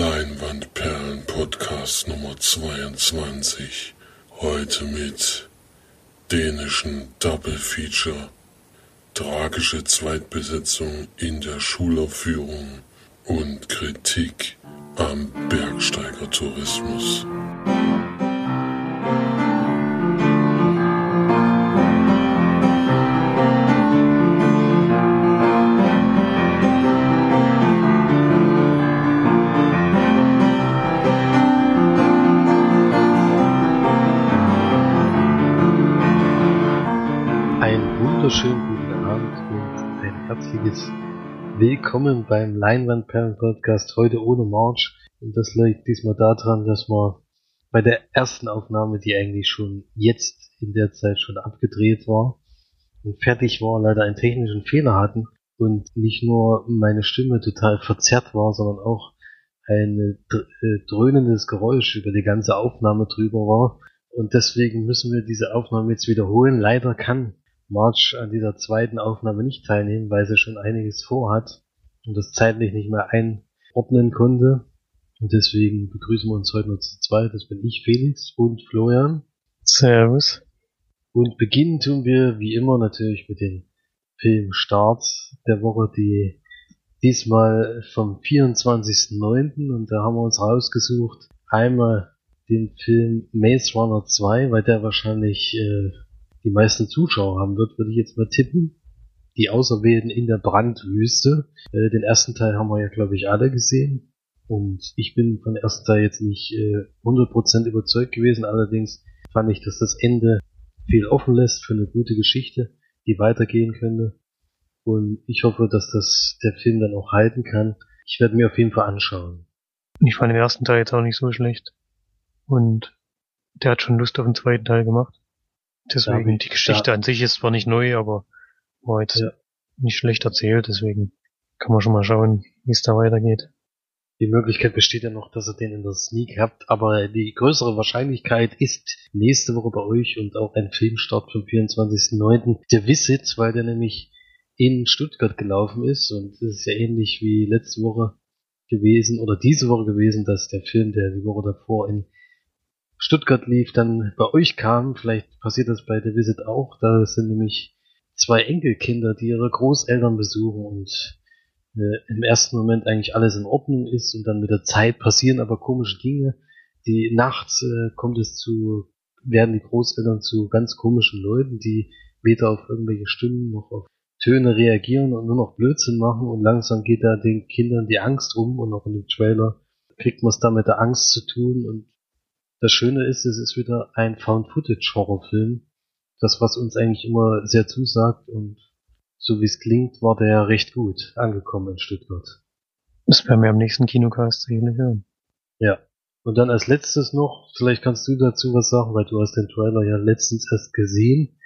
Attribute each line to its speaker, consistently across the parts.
Speaker 1: Leinwandperlen Podcast Nummer 22. Heute mit dänischen Double Feature. Tragische Zweitbesetzung in der Schulaufführung und Kritik am Bergsteigertourismus.
Speaker 2: wunderschönen Willkommen beim Leinwandperlen Podcast heute ohne March. Und das liegt diesmal daran, dass wir bei der ersten Aufnahme, die eigentlich schon jetzt in der Zeit schon abgedreht war und fertig war, leider einen technischen Fehler hatten und nicht nur meine Stimme total verzerrt war, sondern auch ein äh, dröhnendes Geräusch über die ganze Aufnahme drüber war. Und deswegen müssen wir diese Aufnahme jetzt wiederholen. Leider kann March an dieser zweiten Aufnahme nicht teilnehmen, weil sie schon einiges vorhat und das zeitlich nicht mehr einordnen konnte. Und deswegen begrüßen wir uns heute nur zu zweit. Das bin ich, Felix und Florian.
Speaker 3: Servus.
Speaker 2: Und beginnen tun wir wie immer natürlich mit dem Filmstart der Woche, die diesmal vom 24.09. und da haben wir uns rausgesucht einmal den Film Maze Runner 2, weil der wahrscheinlich äh, die meisten Zuschauer haben wird, würde ich jetzt mal tippen. Die Auserwählten in der Brandwüste. Äh, den ersten Teil haben wir ja, glaube ich, alle gesehen. Und ich bin von der ersten Teil jetzt nicht äh, 100% überzeugt gewesen. Allerdings fand ich, dass das Ende viel offen lässt für eine gute Geschichte, die weitergehen könnte. Und ich hoffe, dass das der Film dann auch halten kann. Ich werde mir auf jeden Fall anschauen.
Speaker 3: Ich fand den ersten Teil jetzt auch nicht so schlecht. Und der hat schon Lust auf den zweiten Teil gemacht. Deswegen, die Geschichte an sich ist zwar nicht neu, aber war jetzt ja. Nicht schlecht erzählt, deswegen kann man schon mal schauen, wie es da weitergeht.
Speaker 2: Die Möglichkeit besteht ja noch, dass ihr den in der Sneak habt, aber die größere Wahrscheinlichkeit ist nächste Woche bei euch und auch ein Filmstart vom 24.09. Der Visit, weil der nämlich in Stuttgart gelaufen ist und es ist ja ähnlich wie letzte Woche gewesen oder diese Woche gewesen, dass der Film, der die Woche davor in Stuttgart lief, dann bei euch kam. Vielleicht passiert das bei The Visit auch. Da sind nämlich zwei Enkelkinder, die ihre Großeltern besuchen und äh, im ersten Moment eigentlich alles in Ordnung ist und dann mit der Zeit passieren aber komische Dinge. Die nachts äh, kommt es zu, werden die Großeltern zu ganz komischen Leuten, die weder auf irgendwelche Stimmen noch auf Töne reagieren und nur noch Blödsinn machen und langsam geht da den Kindern die Angst rum und auch in dem Trailer kriegt man es da mit der Angst zu tun und das Schöne ist, es ist wieder ein Found-Footage-Horrorfilm. Das, was uns eigentlich immer sehr zusagt und so wie es klingt, war der recht gut angekommen in Stuttgart.
Speaker 3: Das werden wir am nächsten Kinocast sicherlich hören.
Speaker 2: Ja. Und dann als letztes noch, vielleicht kannst du dazu was sagen, weil du hast den Trailer ja letztens erst gesehen.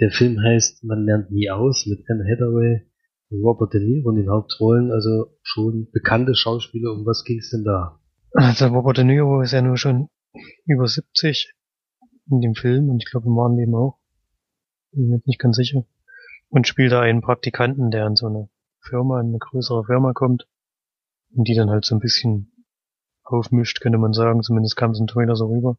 Speaker 2: Der Film heißt Man lernt nie aus mit Anne Hathaway und Robert De Niro in den Hauptrollen, also schon bekannte Schauspieler. Um was ging es denn da?
Speaker 3: Also Robert De Niro ist ja nur schon über 70 in dem Film und ich glaube im wahren Leben auch. Bin mir nicht ganz sicher. Und spielt da einen Praktikanten, der in so eine Firma, in eine größere Firma kommt und die dann halt so ein bisschen aufmischt, könnte man sagen. Zumindest kam es im Trailer so rüber.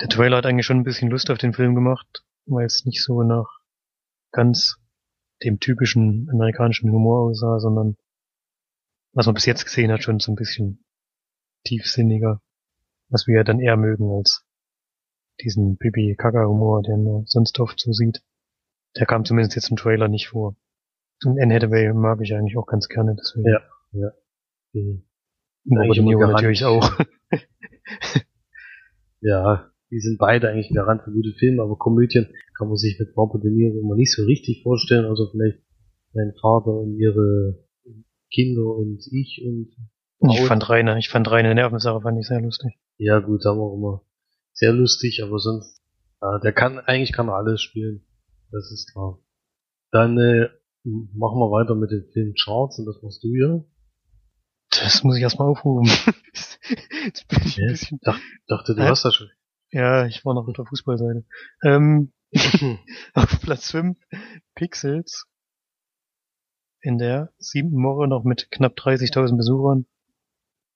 Speaker 3: Der Trailer hat eigentlich schon ein bisschen Lust auf den Film gemacht, weil es nicht so nach ganz dem typischen amerikanischen Humor aussah, sondern was man bis jetzt gesehen hat, schon so ein bisschen tiefsinniger was wir ja dann eher mögen als diesen Pipi-Kaka-Humor, den man sonst oft so sieht. Der kam zumindest jetzt im Trailer nicht vor. Und Anne Hathaway mag ich eigentlich auch ganz gerne, deswegen.
Speaker 2: Ja, ja. Mhm.
Speaker 3: Robert Niro natürlich auch.
Speaker 2: ja, die sind beide eigentlich Garant für gute Filme, aber Komödien kann man sich mit Robert De Niro immer nicht so richtig vorstellen, also vielleicht mein Vater und ihre Kinder und ich und
Speaker 3: ich fand reine, ich fand reine Nervensache fand ich sehr lustig.
Speaker 2: Ja, gut, haben wir auch immer sehr lustig, aber sonst, ja, der kann, eigentlich kann er alles spielen. Das ist klar. Dann äh, machen wir weiter mit dem Film Charts und das machst du ja.
Speaker 3: Das muss ich erstmal aufrufen.
Speaker 2: Jetzt bin ich ein bisschen... Dach, dachte, du äh? hast das schon.
Speaker 3: Ja, ich war noch auf der Fußballseite. Ähm, auf Platz 5 Pixels in der siebten Woche noch mit knapp 30.000 Besuchern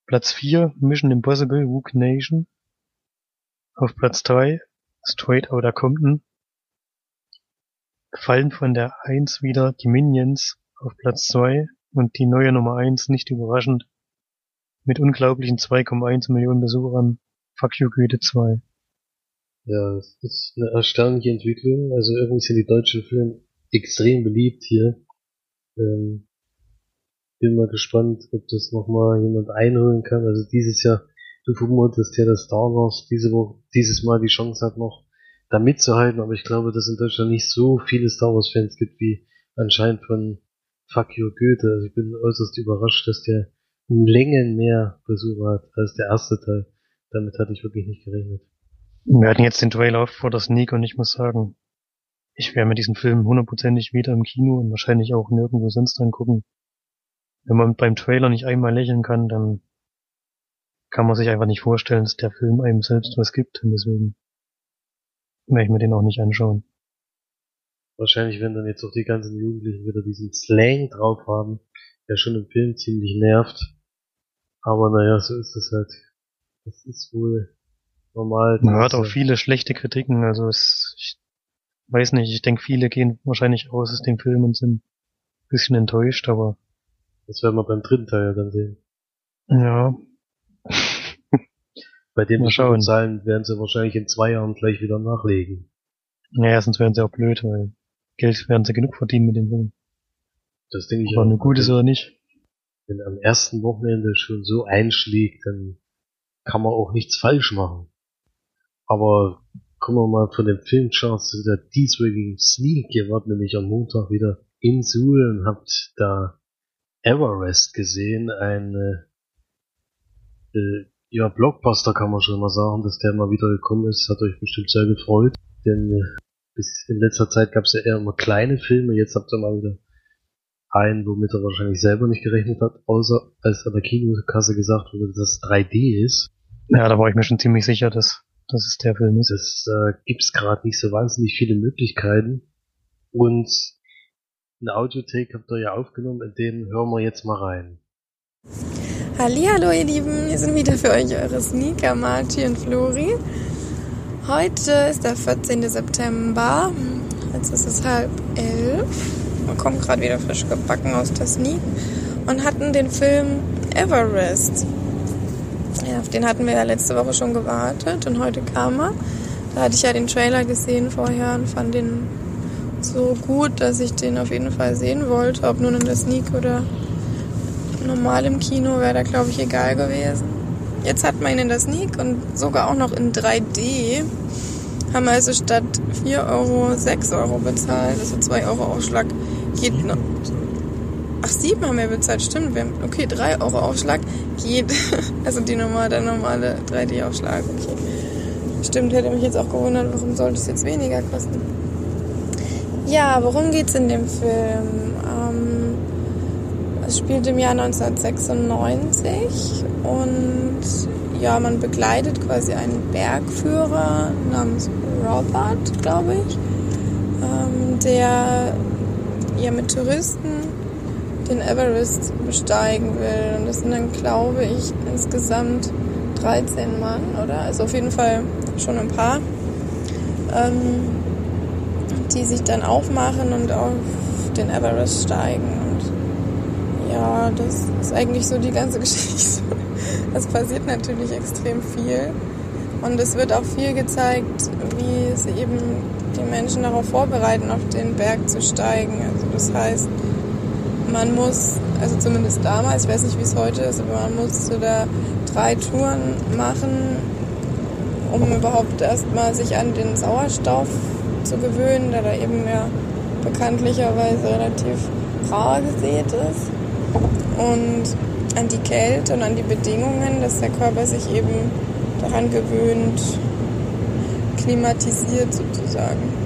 Speaker 3: Platz 4 Mission Impossible Wook Nation. Auf Platz 3 Straight Outta Compton. Gefallen von der 1 wieder die Minions auf Platz 2 und die neue Nummer 1, nicht überraschend, mit unglaublichen 2,1 Millionen Besuchern Fuck You Goethe 2.
Speaker 2: Ja, das ist eine erstaunliche Entwicklung. Also irgendwie sind die deutschen Filme extrem beliebt hier. Ähm, bin mal gespannt, ob das nochmal jemand einholen kann. Also dieses Jahr, du vermutest ja, dass Star Wars diese Woche, dieses Mal die Chance hat, noch da mitzuhalten, aber ich glaube, dass in Deutschland nicht so viele Star Wars Fans gibt wie anscheinend von Fuck You Goethe. Also ich bin äußerst überrascht, dass der um Längen mehr Besucher hat als der erste Teil. Damit hatte ich wirklich nicht gerechnet.
Speaker 3: Wir hatten jetzt den Trailer vor der Sneak und ich muss sagen, ich werde mir diesen Film hundertprozentig wieder im Kino und wahrscheinlich auch nirgendwo sonst angucken. Wenn man beim Trailer nicht einmal lächeln kann, dann kann man sich einfach nicht vorstellen, dass der Film einem selbst was gibt und deswegen werde ich mir den auch nicht anschauen.
Speaker 2: Wahrscheinlich werden dann jetzt auch die ganzen Jugendlichen wieder diesen Slang drauf haben, der schon im Film ziemlich nervt. Aber naja, so ist es halt. Das ist wohl normal.
Speaker 3: Man hört auch viele schlechte Kritiken, also es, ich weiß nicht, ich denke, viele gehen wahrscheinlich aus aus dem Film und sind ein bisschen enttäuscht, aber.
Speaker 2: Das werden wir beim dritten Teil ja dann sehen.
Speaker 3: Ja.
Speaker 2: Bei den. Zahlen werden sie wahrscheinlich in zwei Jahren gleich wieder nachlegen.
Speaker 3: Naja, sonst wären sie auch blöd, weil Geld werden sie genug verdienen mit dem Film.
Speaker 2: Das denke ich
Speaker 3: Ob
Speaker 2: auch.
Speaker 3: nur gut ist oder nicht.
Speaker 2: Wenn am ersten Wochenende schon so einschlägt, dann kann man auch nichts falsch machen. Aber kommen wir mal von den Filmcharts zu der dieswöchigen Sneak. Ihr wart nämlich am Montag wieder in Suhl und habt da Everest gesehen, ein äh, äh, ja, Blockbuster kann man schon mal sagen, dass der mal wieder gekommen ist, hat euch bestimmt sehr gefreut, denn äh, bis in letzter Zeit gab es ja eher immer kleine Filme, jetzt habt ihr mal wieder einen, womit er wahrscheinlich selber nicht gerechnet hat, außer als an der Kinokasse gesagt wurde, dass es 3D ist.
Speaker 3: Ja, da war ich mir schon ziemlich sicher, dass, dass es der Film ist.
Speaker 2: Das äh, gibt's gerade nicht so wahnsinnig viele Möglichkeiten. Und eine Audiotake habt ihr ja aufgenommen, in den hören wir jetzt mal rein.
Speaker 4: Hallo ihr Lieben, wir sind wieder für euch eure Sneaker, Marti und Flori. Heute ist der 14. September, jetzt ist es halb elf. Wir kommen gerade wieder frisch gebacken aus der Sneak und hatten den Film Everest. Ja, auf den hatten wir ja letzte Woche schon gewartet und heute kam er. Da hatte ich ja den Trailer gesehen vorher und fand den so gut, dass ich den auf jeden Fall sehen wollte, ob nun in der Sneak oder normal im Kino wäre da, glaube ich, egal gewesen. Jetzt hat man ihn in der Sneak und sogar auch noch in 3D. Haben wir also statt 4 Euro 6 Euro bezahlt, also 2 Euro Aufschlag. Geht noch. Ach, 7 haben wir bezahlt, stimmt. Wir haben, okay, 3 Euro Aufschlag geht. Also die normale, der normale 3D-Aufschlag, okay. Stimmt, hätte mich jetzt auch gewundert, warum sollte es jetzt weniger kosten. Ja, worum geht's in dem Film? Ähm, es spielt im Jahr 1996 und ja, man begleitet quasi einen Bergführer namens Robert, glaube ich, ähm, der ja mit Touristen den Everest besteigen will. Und das sind dann, glaube ich, insgesamt 13 Mann, oder? Also auf jeden Fall schon ein paar, ähm, die sich dann aufmachen und auf den Everest steigen. Ja, das ist eigentlich so die ganze Geschichte. Es passiert natürlich extrem viel. Und es wird auch viel gezeigt, wie sie eben die Menschen darauf vorbereiten, auf den Berg zu steigen. Also das heißt, man muss, also zumindest damals, ich weiß nicht, wie es heute ist, aber man muss da drei Touren machen, um überhaupt erstmal sich an den Sauerstoff zu gewöhnen, der da eben ja bekanntlicherweise relativ rar gesät ist. Und an die Kälte und an die Bedingungen, dass der Körper sich eben daran gewöhnt, klimatisiert sozusagen.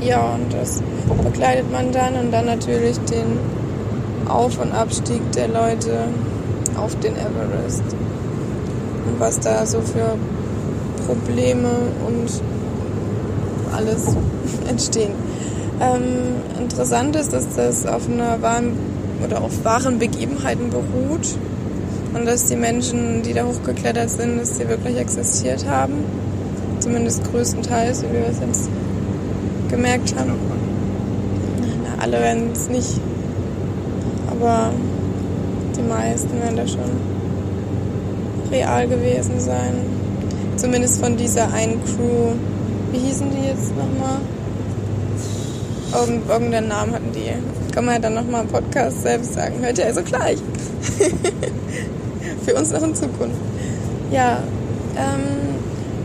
Speaker 4: Ja, und das begleitet man dann und dann natürlich den Auf- und Abstieg der Leute auf den Everest. Und was da so für Probleme und alles entstehen. Ähm, interessant ist, dass das auf einer wahren oder auf wahren Begebenheiten beruht. und dass die Menschen, die da hochgeklettert sind, dass sie wirklich existiert haben. Zumindest größtenteils, wie wir es jetzt gemerkt haben. Na, alle werden es nicht, aber die meisten werden da schon real gewesen sein. Zumindest von dieser einen Crew. Wie hießen die jetzt nochmal? Irgend, irgendeinen Namen hatten die. Kann man ja dann nochmal im Podcast selbst sagen. Hört ihr also gleich. Für uns noch in Zukunft. Ja, ähm,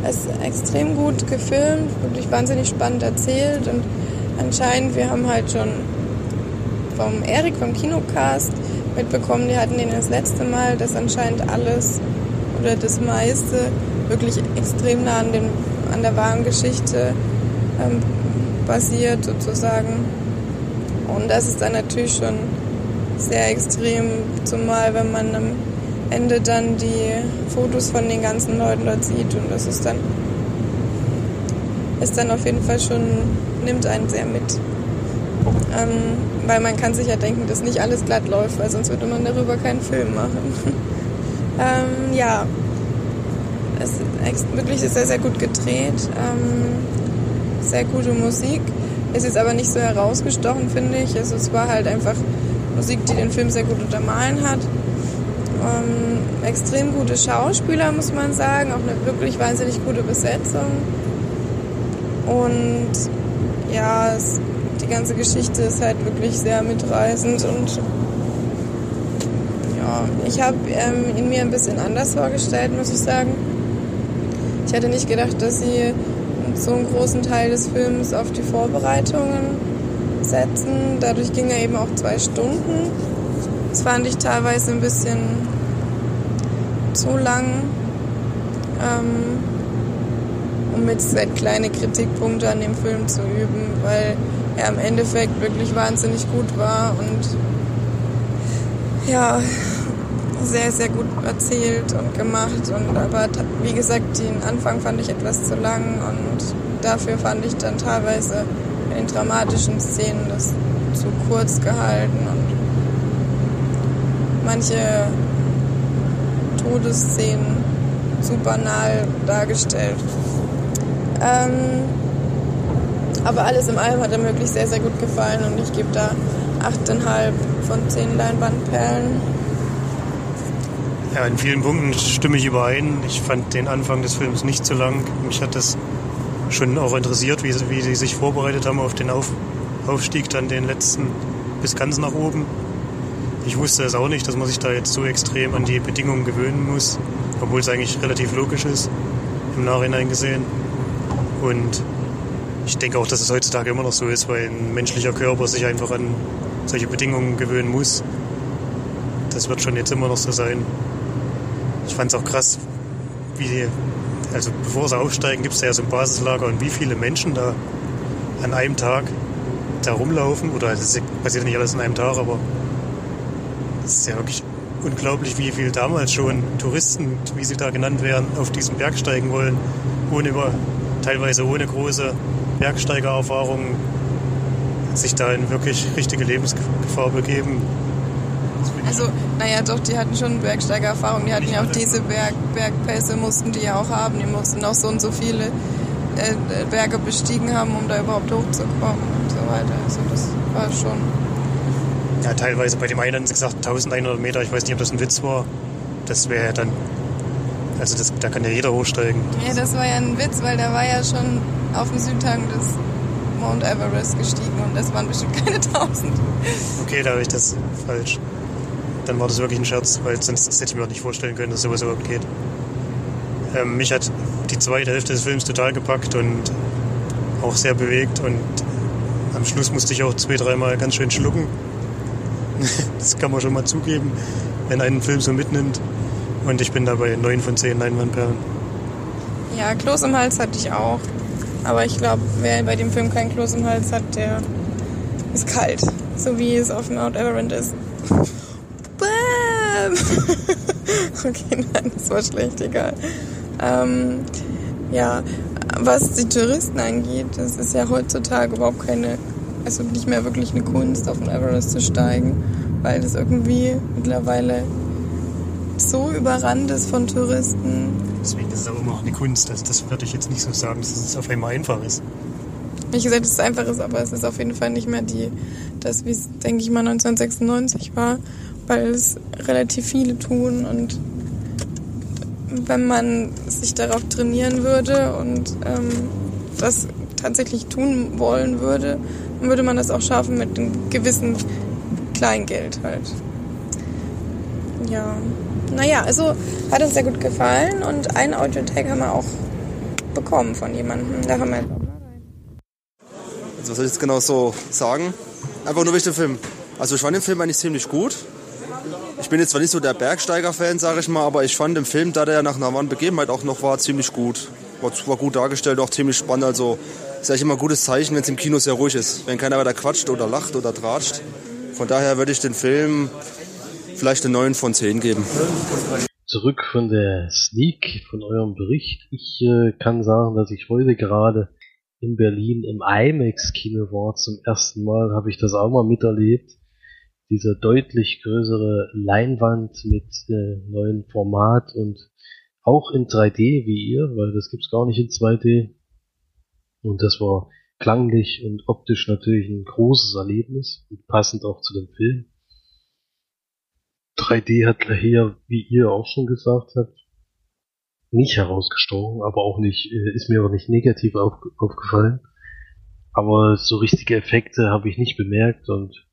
Speaker 4: es ist extrem gut gefilmt, wirklich wahnsinnig spannend erzählt und anscheinend, wir haben halt schon vom Erik vom Kinocast mitbekommen, die hatten den das letzte Mal, dass anscheinend alles oder das meiste wirklich extrem nah an, dem, an der wahren Geschichte ähm, basiert sozusagen. Und das ist dann natürlich schon sehr extrem, zumal wenn man am Ende dann die Fotos von den ganzen Leuten dort sieht und das ist dann ist dann auf jeden Fall schon, nimmt einen sehr mit. Ähm, weil man kann sich ja denken, dass nicht alles glatt läuft, weil sonst würde man darüber keinen Film machen. ähm, ja, es ist wirklich sehr, sehr gut gedreht. Ähm, sehr gute Musik. Ist aber nicht so herausgestochen, finde ich. Also es war halt einfach Musik, die den Film sehr gut untermalen hat. Ähm, extrem gute Schauspieler, muss man sagen. Auch eine wirklich wahnsinnig gute Besetzung. Und ja, es, die ganze Geschichte ist halt wirklich sehr mitreißend und ja, ich habe ähm, ihn mir ein bisschen anders vorgestellt, muss ich sagen. Ich hätte nicht gedacht, dass sie so einen großen Teil des Films auf die Vorbereitungen setzen. Dadurch ging er eben auch zwei Stunden. Das fand ich teilweise ein bisschen zu lang, ähm, um jetzt halt kleine Kritikpunkte an dem Film zu üben, weil er im Endeffekt wirklich wahnsinnig gut war und ja, sehr, sehr gut erzählt und gemacht. Und aber wie gesagt, den Anfang fand ich etwas zu lang und dafür fand ich dann teilweise in dramatischen Szenen das zu kurz gehalten und manche Todesszenen zu banal dargestellt. Ähm, aber alles im allem hat er wirklich sehr, sehr gut gefallen und ich gebe da 8,5 von 10 Leinwandperlen.
Speaker 3: Ja, in vielen Punkten stimme ich überein. Ich fand den Anfang des Films nicht zu lang. Mich hat das schon auch interessiert, wie, wie sie sich vorbereitet haben auf den auf Aufstieg, dann den letzten bis ganz nach oben. Ich wusste es auch nicht, dass man sich da jetzt so extrem an die Bedingungen gewöhnen muss, obwohl es eigentlich relativ logisch ist, im Nachhinein gesehen. Und ich denke auch, dass es heutzutage immer noch so ist, weil ein menschlicher Körper sich einfach an solche Bedingungen gewöhnen muss. Das wird schon jetzt immer noch so sein. Ich fand es auch krass, wie, also bevor sie aufsteigen, gibt es ja so ein Basislager und wie viele Menschen da an einem Tag da rumlaufen. Oder das passiert nicht alles an einem Tag, aber es ist ja wirklich unglaublich, wie viel damals schon Touristen, wie sie da genannt werden, auf diesen Berg steigen wollen, ohne über, teilweise ohne große Bergsteigererfahrung sich da in wirklich richtige Lebensgefahr begeben.
Speaker 4: Also, naja, doch, die hatten schon Bergsteigererfahrung. Die hatten ja auch diese Berg, Bergpässe, mussten die ja auch haben. Die mussten auch so und so viele äh, Berge bestiegen haben, um da überhaupt hochzukommen und so weiter. Also, das war schon.
Speaker 3: Ja, teilweise bei dem einen haben sie gesagt 1100 Meter. Ich weiß nicht, ob das ein Witz war. Das wäre ja dann. Also, das, da kann ja jeder hochsteigen.
Speaker 4: Ja, das war ja ein Witz, weil der war ja schon auf dem Südhang des Mount Everest gestiegen und das waren bestimmt keine 1000.
Speaker 3: Okay, da habe ich das falsch dann war das wirklich ein Scherz, weil sonst hätte ich mir auch nicht vorstellen können, dass sowas überhaupt geht. Ähm, mich hat die zweite Hälfte des Films total gepackt und auch sehr bewegt und am Schluss musste ich auch zwei, dreimal ganz schön schlucken. das kann man schon mal zugeben, wenn einen Film so mitnimmt. Und ich bin dabei 9 von 10 Leinwandperlen.
Speaker 4: Ja, Kloß im Hals hatte ich auch. Aber ich glaube, wer bei dem Film kein Kloß im Hals hat, der ist kalt. So wie es auf Mount Everest ist. Bam! okay, nein, das war schlecht, egal. Ähm, ja, was die Touristen angeht, das ist ja heutzutage überhaupt keine, also nicht mehr wirklich eine Kunst, auf den Everest zu steigen, weil das irgendwie mittlerweile so überrannt ist von Touristen.
Speaker 3: Deswegen ist es auch immer noch eine Kunst. Also das würde ich jetzt nicht so sagen, dass es auf einmal einfach ist.
Speaker 4: Wie gesagt, dass es einfach ist, aber es ist auf jeden Fall nicht mehr die, das, wie es, denke ich mal, 1996 war, weil es relativ viele tun und wenn man sich darauf trainieren würde und ähm, das tatsächlich tun wollen würde, dann würde man das auch schaffen mit einem gewissen Kleingeld halt. Ja. Naja, also hat uns sehr gut gefallen und einen Audio-Tag haben wir auch bekommen von jemandem. Da haben wir
Speaker 5: also was soll ich jetzt genau so sagen? Einfach nur durch den Film. Also ich fand den Film eigentlich ziemlich gut. Ich bin jetzt zwar nicht so der Bergsteiger-Fan, sage ich mal, aber ich fand den Film, da der nach einer wahren Begebenheit auch noch war, ziemlich gut. War, war gut dargestellt, auch ziemlich spannend. Also ist eigentlich immer ein gutes Zeichen, wenn es im Kino sehr ruhig ist. Wenn keiner weiter quatscht oder lacht oder tratscht. Von daher würde ich den Film vielleicht eine 9 von 10 geben.
Speaker 2: Zurück von der Sneak, von eurem Bericht. Ich äh, kann sagen, dass ich heute gerade in Berlin im IMAX-Kino war. Zum ersten Mal habe ich das auch mal miterlebt. Diese deutlich größere Leinwand mit äh, neuem Format und auch in 3D wie ihr, weil das gibt's gar nicht in 2D. Und das war klanglich und optisch natürlich ein großes Erlebnis, passend auch zu dem Film. 3D hat hier, wie ihr auch schon gesagt habt, nicht herausgestochen, aber auch nicht, äh, ist mir auch nicht negativ auf, aufgefallen. Aber so richtige Effekte habe ich nicht bemerkt und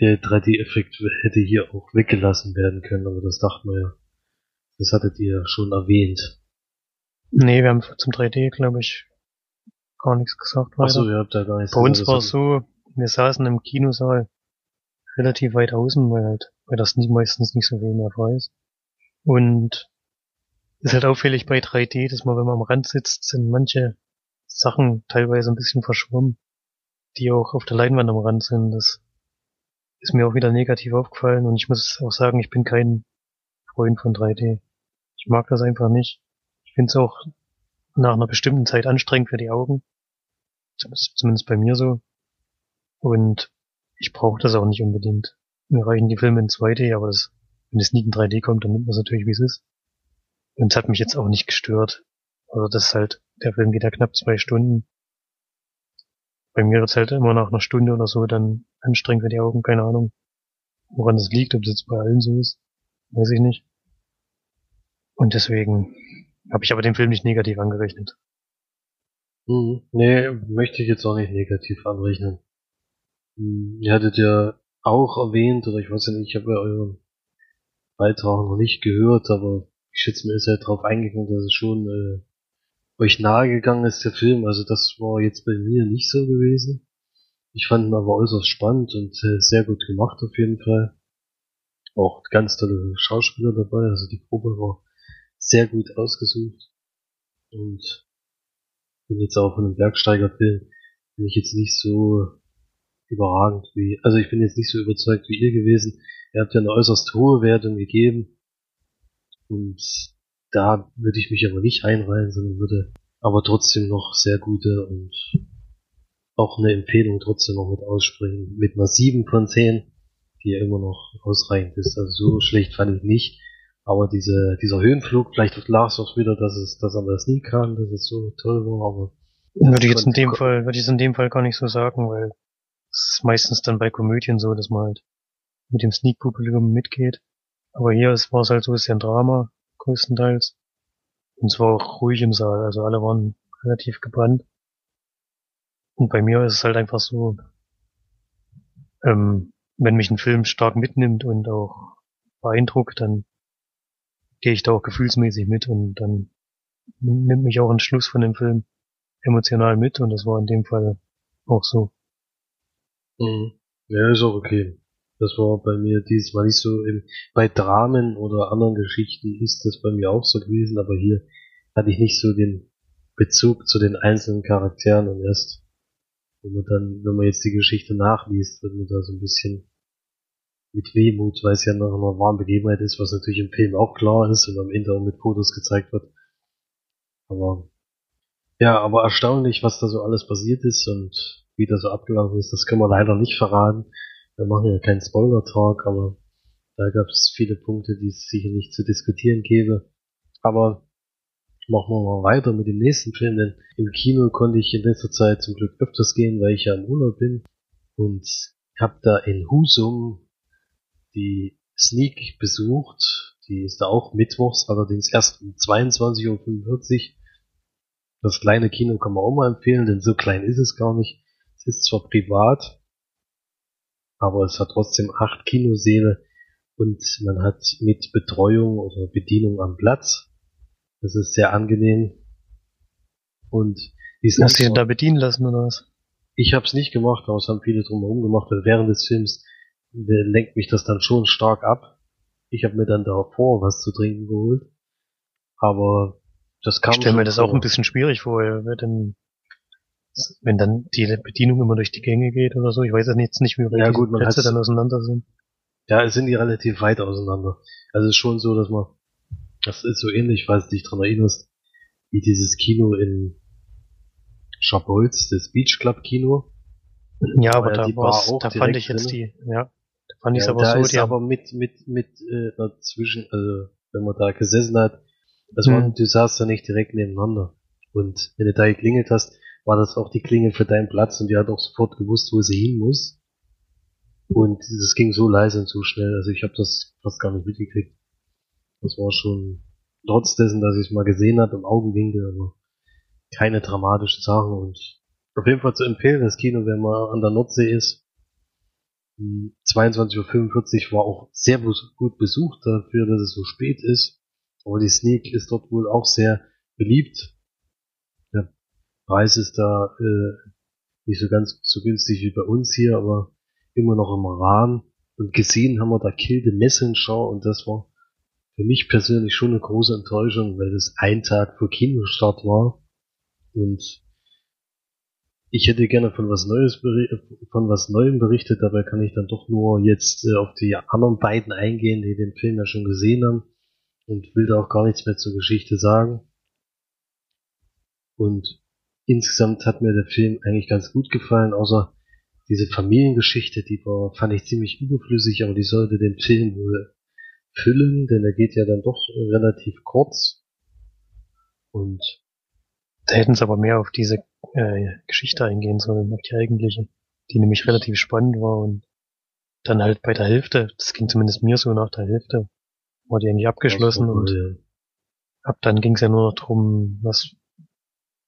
Speaker 2: der 3D-Effekt hätte hier auch weggelassen werden können, aber das dachten wir ja. Das hattet ihr schon erwähnt.
Speaker 3: Nee, wir haben zum 3D, glaube ich, gar nichts gesagt.
Speaker 2: Achso, ihr habt da gar nichts
Speaker 3: Bei uns war es so, wir saßen im Kinosaal relativ weit außen, weil halt, weil das nie, meistens nicht so viel mehr weiß. Und ist halt auffällig bei 3D, dass man, wenn man am Rand sitzt, sind manche Sachen teilweise ein bisschen verschwommen, die auch auf der Leinwand am Rand sind. Das ist mir auch wieder negativ aufgefallen und ich muss auch sagen, ich bin kein Freund von 3D. Ich mag das einfach nicht. Ich finde es auch nach einer bestimmten Zeit anstrengend für die Augen. Zumindest bei mir so. Und ich brauche das auch nicht unbedingt. Mir reichen die Filme in 2D, aber das, wenn es nie in 3D kommt, dann nimmt man es natürlich, wie es ist. Und es hat mich jetzt auch nicht gestört. Also das ist halt, der Film geht ja knapp zwei Stunden. Bei mir es halt immer nach einer Stunde oder so dann anstrengend für die Augen, keine Ahnung. Woran das liegt, ob das jetzt bei allen so ist, weiß ich nicht. Und deswegen habe ich aber den Film nicht negativ angerechnet.
Speaker 2: Hm, nee, möchte ich jetzt auch nicht negativ anrechnen. Hm, ihr hattet ja auch erwähnt, oder ich weiß ja nicht, ich habe ja euren Beitrag noch nicht gehört, aber ich schätze mir, ist ja darauf eingegangen, dass es schon äh, euch nahegegangen ist, der Film. Also das war jetzt bei mir nicht so gewesen. Ich fand ihn aber äußerst spannend und äh, sehr gut gemacht auf jeden Fall. Auch ganz tolle Schauspieler dabei, also die Gruppe war sehr gut ausgesucht. Und bin jetzt auch von einem Bergsteigerfilm, bin ich jetzt nicht so überragend wie, also ich bin jetzt nicht so überzeugt wie ihr gewesen. Ihr habt ja eine äußerst hohe Wertung gegeben. Und da würde ich mich aber nicht einreihen, sondern würde aber trotzdem noch sehr gute und auch eine Empfehlung trotzdem noch mit aussprechen. Mit einer 7 von 10, die ja immer noch ausreichend ist. Also so schlecht fand ich nicht. Aber diese, dieser Höhenflug, vielleicht lag es auch wieder, dass es, dass er das nie kann, dass es so toll war, aber.
Speaker 3: Würde ich jetzt in dem Fall, würde ich es in dem Fall gar nicht so sagen, weil es ist meistens dann bei Komödien so, dass man halt mit dem Sneak-Publikum mitgeht. Aber hier war es halt so ein bisschen Drama, größtenteils. Und es war auch ruhig im Saal, also alle waren relativ gebrannt. Und bei mir ist es halt einfach so, ähm, wenn mich ein Film stark mitnimmt und auch beeindruckt, dann gehe ich da auch gefühlsmäßig mit und dann nimmt mich auch ein Schluss von dem Film emotional mit und das war in dem Fall auch so.
Speaker 2: Mhm. Ja, ist auch okay. Das war bei mir dieses Mal nicht so. Bei Dramen oder anderen Geschichten ist das bei mir auch so gewesen, aber hier hatte ich nicht so den Bezug zu den einzelnen Charakteren und erst, wenn man dann, wenn man jetzt die Geschichte nachliest, wird man da so ein bisschen mit Wehmut, weil es ja nach einer wahren Begebenheit ist, was natürlich im Film auch klar ist und am Ende auch mit Fotos gezeigt wird. Aber ja, aber erstaunlich, was da so alles passiert ist und wie das so abgelaufen ist, das können wir leider nicht verraten. Wir machen ja keinen Spoiler-Talk, aber Da gab es viele Punkte, die es sicherlich zu diskutieren gäbe. Aber machen wir mal weiter mit dem nächsten Film, denn im Kino konnte ich in letzter Zeit zum Glück öfters gehen, weil ich ja im Urlaub bin und habe da in Husum die Sneak besucht. Die ist da auch mittwochs, allerdings erst um 22.45 Uhr. Das kleine Kino kann man auch mal empfehlen, denn so klein ist es gar nicht. Es ist zwar privat, aber es hat trotzdem acht Kinosäle und man hat mit Betreuung oder Bedienung am Platz. Das ist sehr angenehm. Und
Speaker 3: die sind Hast du ihn da bedienen lassen oder was?
Speaker 2: Ich habe es nicht gemacht, aber es haben viele drumherum gemacht. Und während des Films lenkt mich das dann schon stark ab. Ich habe mir dann davor was zu trinken geholt. Aber das kam.
Speaker 3: Ich stelle mir das auch ein bisschen schwierig vor, wenn, wenn dann die Bedienung immer durch die Gänge geht oder so. Ich weiß jetzt nicht, wie weit
Speaker 2: ja, gut, die
Speaker 3: Plätze dann auseinander sind.
Speaker 2: Ja, es sind die relativ weit auseinander. Also es ist schon so, dass man, das ist so ähnlich, falls du dich dran erinnerst, wie dieses Kino in Schabholz, das Beach Club Kino.
Speaker 3: Ja, aber da, auch da fand ich jetzt drin. die, ja,
Speaker 2: da fand ich ja, aber da so, ist die aber mit, mit, mit, äh, dazwischen, also, wenn man da gesessen hat, das war, hm. du saßt da nicht direkt nebeneinander. Und wenn du da geklingelt hast, war das auch die Klingel für deinen Platz und die hat auch sofort gewusst, wo sie hin muss. Und das ging so leise und so schnell, also ich habe das fast gar nicht mitgekriegt. Das war schon trotz dessen, dass ich es mal gesehen habe im Augenwinkel, aber keine dramatischen Sachen und auf jeden Fall zu empfehlen, das Kino, wenn man an der Nordsee ist. 22.45 Uhr war auch sehr gut besucht dafür, dass es so spät ist. Aber die Sneak ist dort wohl auch sehr beliebt. Der Preis ist da äh, nicht so ganz so günstig wie bei uns hier, aber immer noch im Rahmen. Und gesehen haben wir da Kill the Messenger und das war für mich persönlich schon eine große Enttäuschung, weil das ein Tag vor Kinostart war. Und ich hätte gerne von was Neues von was Neuem berichtet, dabei kann ich dann doch nur jetzt äh, auf die anderen beiden eingehen, die den Film ja schon gesehen haben und will da auch gar nichts mehr zur Geschichte sagen. Und insgesamt hat mir der Film eigentlich ganz gut gefallen, außer diese Familiengeschichte, die war, fand ich ziemlich überflüssig, aber die sollte den Film wohl füllen, denn er geht ja dann doch relativ kurz. Und
Speaker 3: da hätten sie aber mehr auf diese äh, Geschichte eingehen sollen, auf die eigentliche, die nämlich relativ spannend war und dann halt bei der Hälfte, das ging zumindest mir so nach der Hälfte, war die eigentlich abgeschlossen und ja. ab dann ging es ja nur noch drum, was,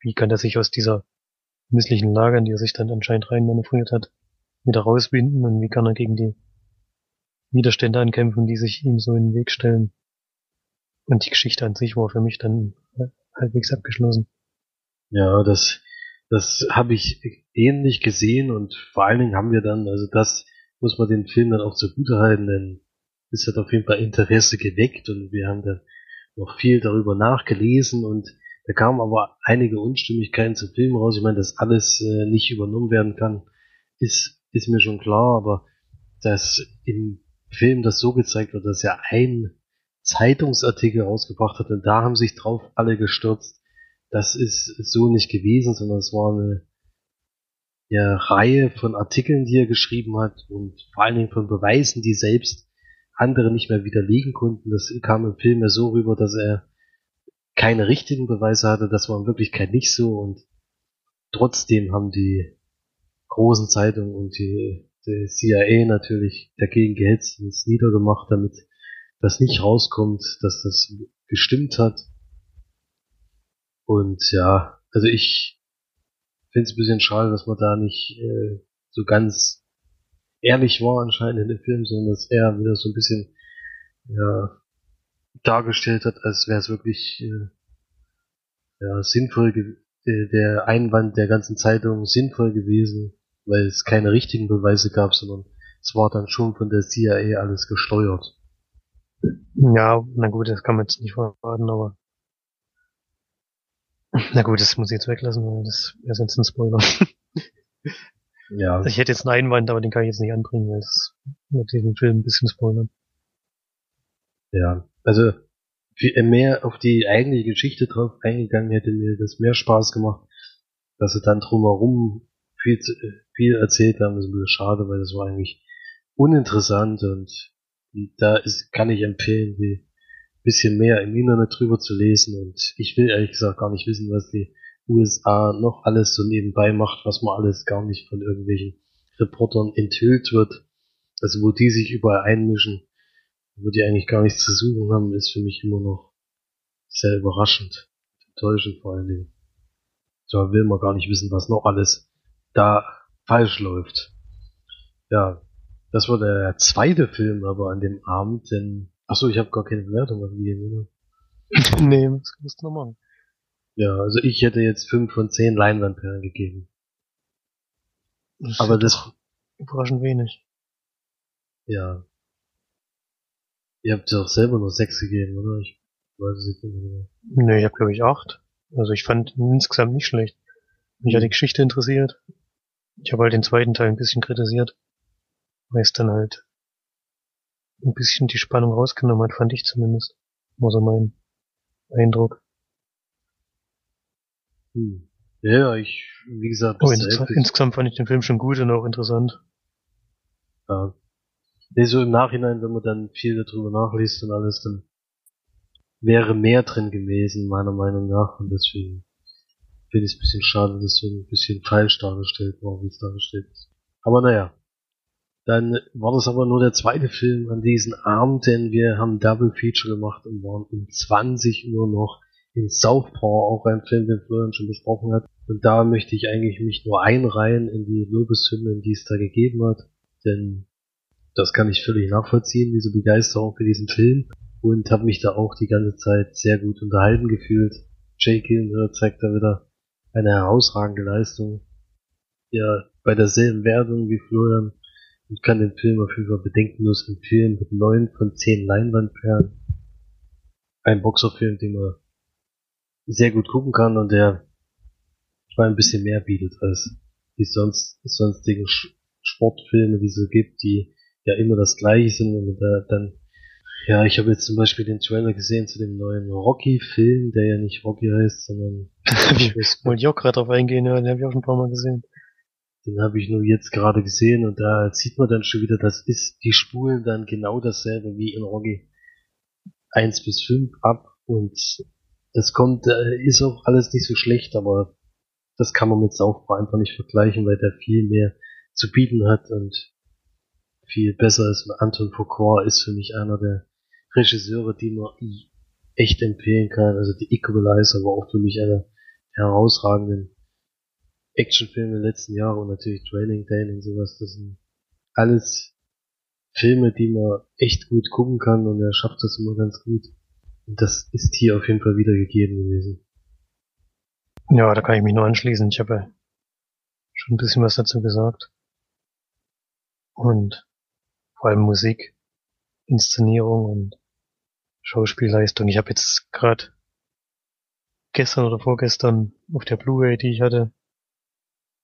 Speaker 3: wie kann er sich aus dieser misslichen Lage, in die er sich dann anscheinend rein manövriert hat, wieder rausbinden und wie kann er gegen die Widerstände ankämpfen, die sich ihm so in den Weg stellen. Und die Geschichte an sich war für mich dann halbwegs abgeschlossen.
Speaker 2: Ja, das, das habe ich ähnlich gesehen und vor allen Dingen haben wir dann, also das muss man den Film dann auch zugute halten, denn es hat auf jeden Fall Interesse geweckt und wir haben dann noch viel darüber nachgelesen und da kamen aber einige Unstimmigkeiten zum Film raus. Ich meine, dass alles äh, nicht übernommen werden kann, ist, ist mir schon klar, aber dass im Film das so gezeigt wird, dass er ein Zeitungsartikel rausgebracht hat und da haben sich drauf alle gestürzt. Das ist so nicht gewesen, sondern es war eine ja, Reihe von Artikeln, die er geschrieben hat und vor allen Dingen von Beweisen, die selbst andere nicht mehr widerlegen konnten. Das kam im Film ja so rüber, dass er keine richtigen Beweise hatte, das war in Wirklichkeit nicht so und trotzdem haben die großen Zeitungen und die, die CIA natürlich dagegen gehetzt und es niedergemacht, damit das nicht rauskommt, dass das gestimmt hat. Und ja, also ich finde es ein bisschen schade, dass man da nicht äh, so ganz ehrlich war anscheinend in dem Film, sondern dass er wieder so ein bisschen ja, dargestellt hat, als wäre es wirklich äh, ja, sinnvoll, äh, der Einwand der ganzen Zeitung sinnvoll gewesen, weil es keine richtigen Beweise gab, sondern es war dann schon von der CIA alles gesteuert.
Speaker 3: Ja, na gut, das kann man jetzt nicht verraten, aber na gut, das muss ich jetzt weglassen, weil das wäre sonst ein Spoiler. ja. Also ich hätte jetzt einen Einwand, aber den kann ich jetzt nicht anbringen, weil das wird den Film ein bisschen spoilern.
Speaker 2: Ja, also viel mehr auf die eigentliche Geschichte drauf eingegangen, hätte mir das mehr Spaß gemacht. Dass sie dann drumherum viel, viel erzählt haben, ist ein bisschen schade, weil das war eigentlich uninteressant und Da ist, kann ich empfehlen, die bisschen mehr im Internet drüber zu lesen und ich will ehrlich gesagt gar nicht wissen, was die USA noch alles so nebenbei macht, was man alles gar nicht von irgendwelchen Reportern enthüllt wird. Also wo die sich überall einmischen, wo die eigentlich gar nichts zu suchen haben, ist für mich immer noch sehr überraschend. Enttäuschend vor allen Dingen. Da will man gar nicht wissen, was noch alles da falsch läuft. Ja, das war der zweite Film aber an dem Abend, denn achso, ich habe gar keine Bewertung gegeben, oder?
Speaker 3: nee, das musst du noch machen.
Speaker 2: Ja, also ich hätte jetzt fünf von zehn Leinwandperlen gegeben.
Speaker 3: Das
Speaker 2: Aber das,
Speaker 3: überraschend wenig.
Speaker 2: ja. Ihr habt ja auch selber nur sechs gegeben, oder? Ich weiß es nicht mehr.
Speaker 3: Nee, ich habe glaube ich acht. Also ich fand insgesamt nicht schlecht. Mich hat die Geschichte interessiert. Ich habe halt den zweiten Teil ein bisschen kritisiert. Weil es dann halt ein bisschen die Spannung rausgenommen hat, fand ich zumindest. War so mein Eindruck.
Speaker 2: Hm. Ja, ich, wie gesagt,
Speaker 3: Oh, ins insgesamt fand ich den Film schon gut und auch interessant.
Speaker 2: Ja. Nee, so im Nachhinein, wenn man dann viel darüber nachliest und alles, dann wäre mehr drin gewesen, meiner Meinung nach. Und deswegen finde ich es ein bisschen schade, dass so ein bisschen falsch dargestellt war, wie es dargestellt ist. Aber naja. Dann war das aber nur der zweite Film an diesem Abend, denn wir haben Double Feature gemacht und waren um 20 Uhr noch in Southpaw, auch ein Film, den Florian schon besprochen hat. Und da möchte ich eigentlich mich nur einreihen in die Lobeshymnen, die es da gegeben hat. Denn das kann ich völlig nachvollziehen, diese Begeisterung für diesen Film. Und habe mich da auch die ganze Zeit sehr gut unterhalten gefühlt. Jake Gyllenhaal zeigt da wieder eine herausragende Leistung. Ja, bei derselben Wertung wie Florian und kann den Film auf jeden Fall bedenkenlos empfehlen mit neun von zehn Leinwandperlen. Ein Boxerfilm, den man sehr gut gucken kann und der mal ein bisschen mehr bietet als die sonst sonstigen Sportfilme, die es so gibt, die ja immer das gleiche sind und da dann ja, ich habe jetzt zum Beispiel den Trailer gesehen zu dem neuen Rocky-Film, der ja nicht Rocky heißt, sondern
Speaker 3: Wollte ich auch gerade drauf eingehen, ja, den habe ich auch schon ein paar Mal gesehen.
Speaker 2: Den habe ich nur jetzt gerade gesehen und da sieht man dann schon wieder, das ist, die spulen dann genau dasselbe wie in Rocky 1 bis 5 ab und das kommt, äh, ist auch alles nicht so schlecht, aber das kann man mit Saufbau einfach nicht vergleichen, weil der viel mehr zu bieten hat und viel besser ist. Anton Foucault ist für mich einer der Regisseure, die man echt empfehlen kann. Also die Equalizer war auch für mich einer der herausragenden Actionfilme der letzten Jahre und natürlich Training Day und sowas. Das sind alles Filme, die man echt gut gucken kann und er schafft das immer ganz gut. Und das ist hier auf jeden Fall wieder gegeben gewesen.
Speaker 3: Ja, da kann ich mich nur anschließen. Ich habe schon ein bisschen was dazu gesagt. Und vor allem Musik, Inszenierung und Schauspielleistung. Ich habe jetzt gerade gestern oder vorgestern auf der Blu-ray, die ich hatte,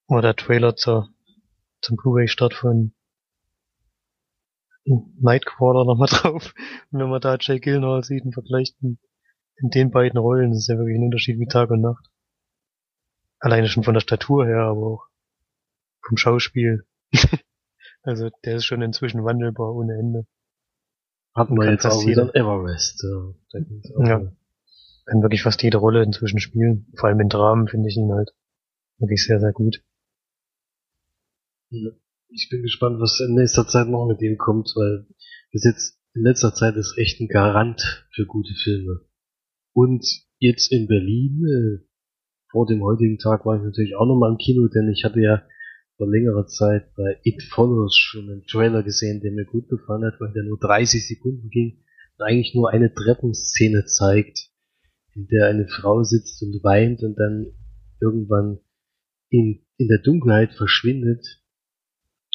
Speaker 3: war der Trailer zur, zum Blu-ray-Start von Nightcrawler nochmal drauf. Und wenn man da Jake Gyllenhaal sieht und vergleicht in, in den beiden Rollen, das ist ja wirklich ein Unterschied wie Tag und Nacht. Alleine schon von der Statur her, aber auch vom Schauspiel. also der ist schon inzwischen wandelbar ohne Ende.
Speaker 2: Hatten wir jetzt auch wieder Everest. Ja, auch
Speaker 3: Ja. Kann wirklich fast jede Rolle inzwischen spielen. Vor allem in Dramen finde ich ihn halt wirklich sehr, sehr gut.
Speaker 2: Ja. Ich bin gespannt, was in nächster Zeit noch mit ihm kommt, weil bis jetzt in letzter Zeit ist echt ein Garant für gute Filme. Und jetzt in Berlin, äh, vor dem heutigen Tag war ich natürlich auch nochmal im Kino, denn ich hatte ja vor längerer Zeit bei It Follows schon einen Trailer gesehen, der mir gut gefallen hat, weil der nur 30 Sekunden ging und eigentlich nur eine Treppenszene zeigt, in der eine Frau sitzt und weint und dann irgendwann in, in der Dunkelheit verschwindet.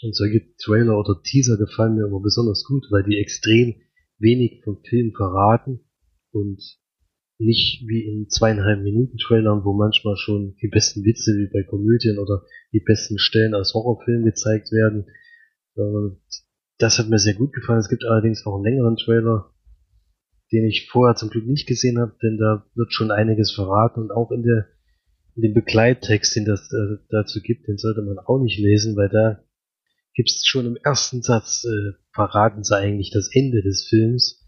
Speaker 2: Und solche Trailer oder Teaser gefallen mir immer besonders gut, weil die extrem wenig vom Film verraten und nicht wie in zweieinhalb Minuten Trailern, wo manchmal schon die besten Witze wie bei Komödien oder die besten Stellen aus Horrorfilmen gezeigt werden. Und das hat mir sehr gut gefallen. Es gibt allerdings auch einen längeren Trailer, den ich vorher zum Glück nicht gesehen habe, denn da wird schon einiges verraten und auch in der in dem Begleittext, den das äh, dazu gibt, den sollte man auch nicht lesen, weil da gibt es schon im ersten Satz, äh, verraten sie eigentlich das Ende des Films.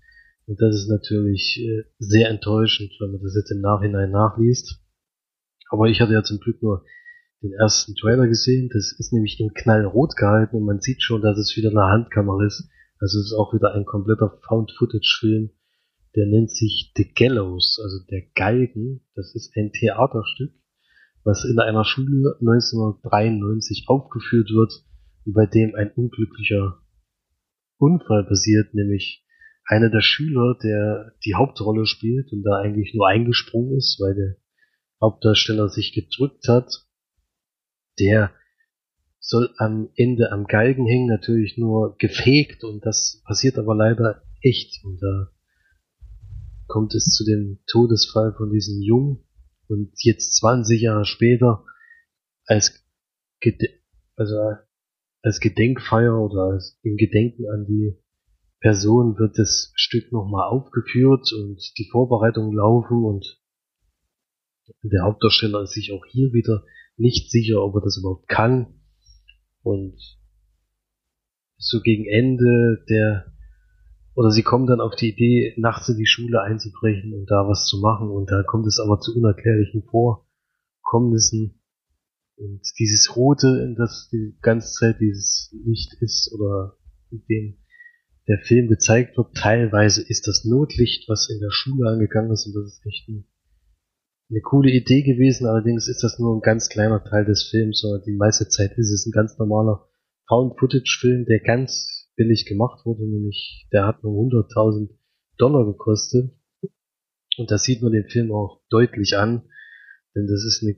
Speaker 2: Und das ist natürlich äh, sehr enttäuschend, wenn man das jetzt im Nachhinein nachliest. Aber ich hatte ja zum Glück nur den ersten Trailer gesehen. Das ist nämlich in knallrot gehalten und man sieht schon, dass es wieder eine Handkamera ist. Also es ist auch wieder ein kompletter Found-Footage-Film. Der nennt sich The Gallows, also der Galgen. Das ist ein Theaterstück, was in einer Schule 1993 aufgeführt wird und bei dem ein unglücklicher Unfall passiert, nämlich einer der Schüler, der die Hauptrolle spielt und da eigentlich nur eingesprungen ist, weil der Hauptdarsteller sich gedrückt hat, der soll am Ende am Galgen hängen, natürlich nur gefegt und das passiert aber leider echt. Und da kommt es zu dem Todesfall von diesem Jungen und jetzt 20 Jahre später als Gede also als Gedenkfeier oder als im Gedenken an die Person wird das Stück nochmal aufgeführt und die Vorbereitungen laufen und der Hauptdarsteller ist sich auch hier wieder nicht sicher, ob er das überhaupt kann. Und so gegen Ende der, oder sie kommen dann auf die Idee, nachts in die Schule einzubrechen und da was zu machen. Und da kommt es aber zu unerklärlichen Vorkommnissen. Und dieses Rote, in das die ganze Zeit dieses Licht ist, oder in dem der Film gezeigt wird, teilweise ist das Notlicht, was in der Schule angegangen ist, und das ist echt ein eine coole Idee gewesen, allerdings ist das nur ein ganz kleiner Teil des Films, sondern die meiste Zeit ist es ein ganz normaler Found-Footage-Film, der ganz billig gemacht wurde, nämlich der hat nur 100.000 Dollar gekostet. Und da sieht man den Film auch deutlich an, denn das ist eine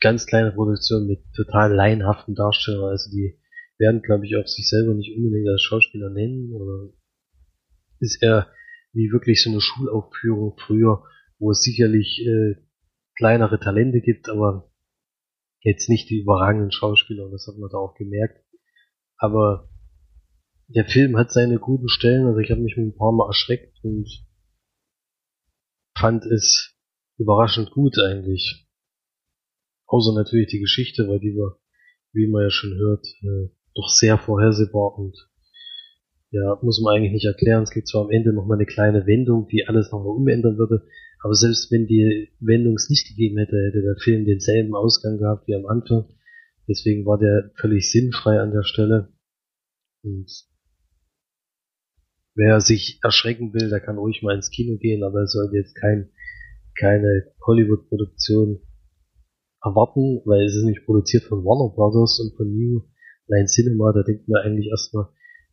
Speaker 2: ganz kleine Produktion mit total laienhaften Darstellern, also die werden, glaube ich, auch sich selber nicht unbedingt als Schauspieler nennen, oder ist eher wie wirklich so eine Schulaufführung früher, wo es sicherlich äh, kleinere Talente gibt, aber jetzt nicht die überragenden Schauspieler, das hat man da auch gemerkt. Aber der Film hat seine guten Stellen, also ich habe mich ein paar Mal erschreckt und fand es überraschend gut eigentlich. Außer natürlich die Geschichte, weil die war, wie man ja schon hört, äh, doch sehr vorhersehbar und ja, muss man eigentlich nicht erklären. Es gibt zwar am Ende nochmal eine kleine Wendung, die alles nochmal umändern würde, aber selbst wenn die Wendung es nicht gegeben hätte, hätte der Film denselben Ausgang gehabt wie am Anfang. Deswegen war der völlig sinnfrei an der Stelle. Und wer sich erschrecken will, der kann ruhig mal ins Kino gehen, aber er sollte jetzt kein, keine Hollywood-Produktion erwarten, weil es ist nicht produziert von Warner Brothers und von New Line Cinema. Da denkt man eigentlich erstmal,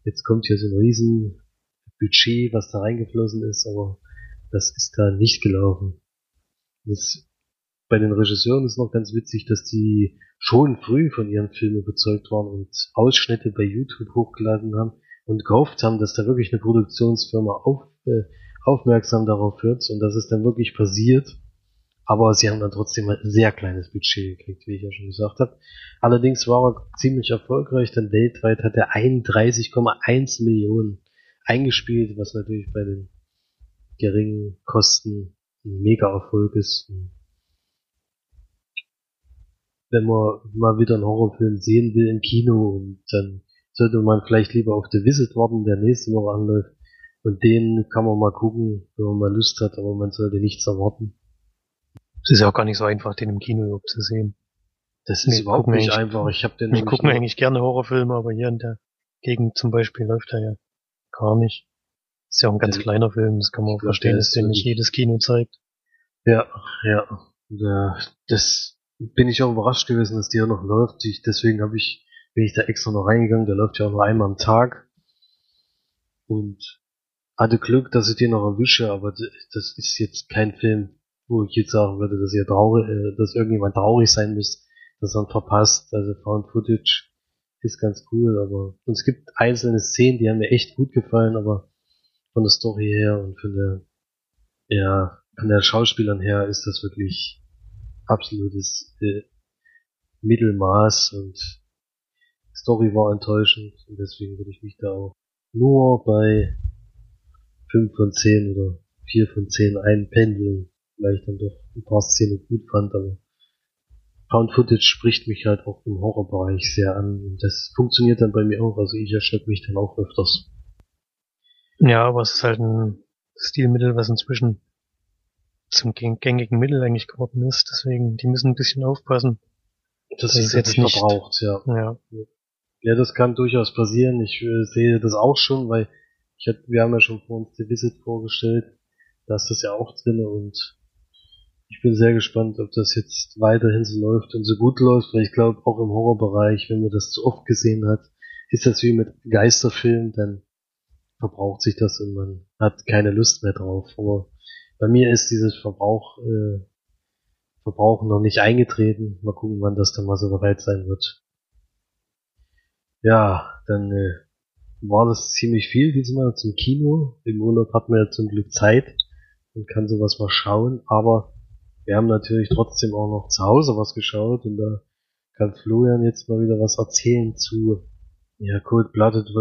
Speaker 2: jetzt kommt hier so ein riesen Budget, was da reingeflossen ist, aber das ist da nicht gelaufen. Das, bei den Regisseuren ist noch ganz witzig, dass die schon früh von ihren Filmen überzeugt waren und Ausschnitte bei YouTube hochgeladen haben und gehofft haben, dass da wirklich eine Produktionsfirma auf, äh, aufmerksam darauf wird und das ist dann wirklich passiert. Aber sie haben dann trotzdem ein sehr kleines Budget gekriegt, wie ich ja schon gesagt habe. Allerdings war er ziemlich erfolgreich, denn weltweit hat er 31,1 Millionen eingespielt, was natürlich bei den geringen Kosten ein Mega-Erfolg ist. Wenn man mal wieder einen Horrorfilm sehen will im Kino, dann sollte man vielleicht lieber auf The Visit warten, der nächste Woche anläuft. Und den kann man mal gucken, wenn man mal Lust hat, aber man sollte nichts erwarten.
Speaker 3: Es ist ja auch gar nicht so einfach, den im Kino überhaupt zu sehen.
Speaker 2: Das ist
Speaker 3: Nee,
Speaker 2: überhaupt nicht einfach. Ich habe den
Speaker 3: Ich gucke mir eigentlich gerne Horrorfilme, aber hier in der Gegend zum Beispiel läuft er ja gar nicht. Ist ja auch ein ganz
Speaker 2: Ja,
Speaker 3: kleiner Film, das kann man
Speaker 2: ich
Speaker 3: auch verstehen,
Speaker 2: der
Speaker 3: dass den nicht jedes Kino zeigt.
Speaker 2: Ja, ja. ja. Das bin ich auch überrascht gewesen, dass der noch läuft. Ich, deswegen habe ich, bin ich da extra noch reingegangen. Der läuft ja auch nur einmal am Tag. Und hatte Glück, dass ich den noch erwische, aber das ist jetzt kein Film, wo ich jetzt sagen würde, dass ihr traurig, äh, dass irgendjemand traurig sein müsste, dass ihn verpasst. Also Found Footage ist ganz cool, aber und es gibt einzelne Szenen, die haben mir echt gut gefallen, aber von der Story her und von der ja, von der Schauspielern her ist das wirklich absolutes äh, Mittelmaß und Story war enttäuschend und deswegen würde ich mich da auch nur bei 5 von 10 oder 4 von 10 einpendeln, weil ich dann doch ein paar Szenen gut fand, aber Found Footage spricht mich halt auch im Horrorbereich sehr an. Und das funktioniert dann bei mir auch. Also ich erschrecke mich dann auch öfters.
Speaker 3: Ja, aber es ist halt ein Stilmittel, was inzwischen zum gängigen Mittel eigentlich geworden ist. Deswegen, die müssen ein bisschen aufpassen.
Speaker 2: Das, ist jetzt nicht verbraucht, ja.
Speaker 3: Ja.
Speaker 2: Ja, das kann durchaus passieren. Ich äh, sehe das auch schon, weil ich hab, wir haben ja schon vor uns The Visit vorgestellt. Da ist das ja auch drin und ich bin sehr gespannt, ob das jetzt weiterhin so läuft und so gut läuft, weil ich glaube, auch im Horrorbereich, wenn man das zu oft gesehen hat, ist das wie mit Geisterfilmen, dann verbraucht sich das und man hat keine Lust mehr drauf. Aber bei mir ist dieses Verbrauch, äh, Verbrauchen noch nicht eingetreten. Mal gucken, wann das dann mal so bereit sein wird. Ja, dann äh, war das ziemlich viel diesmal zum Kino. Im Urlaub hat man ja zum Glück Zeit und kann sowas mal schauen, aber wir haben natürlich trotzdem auch noch zu Hause was geschaut und da kann Florian jetzt mal wieder was erzählen zu ja, Cold Blooded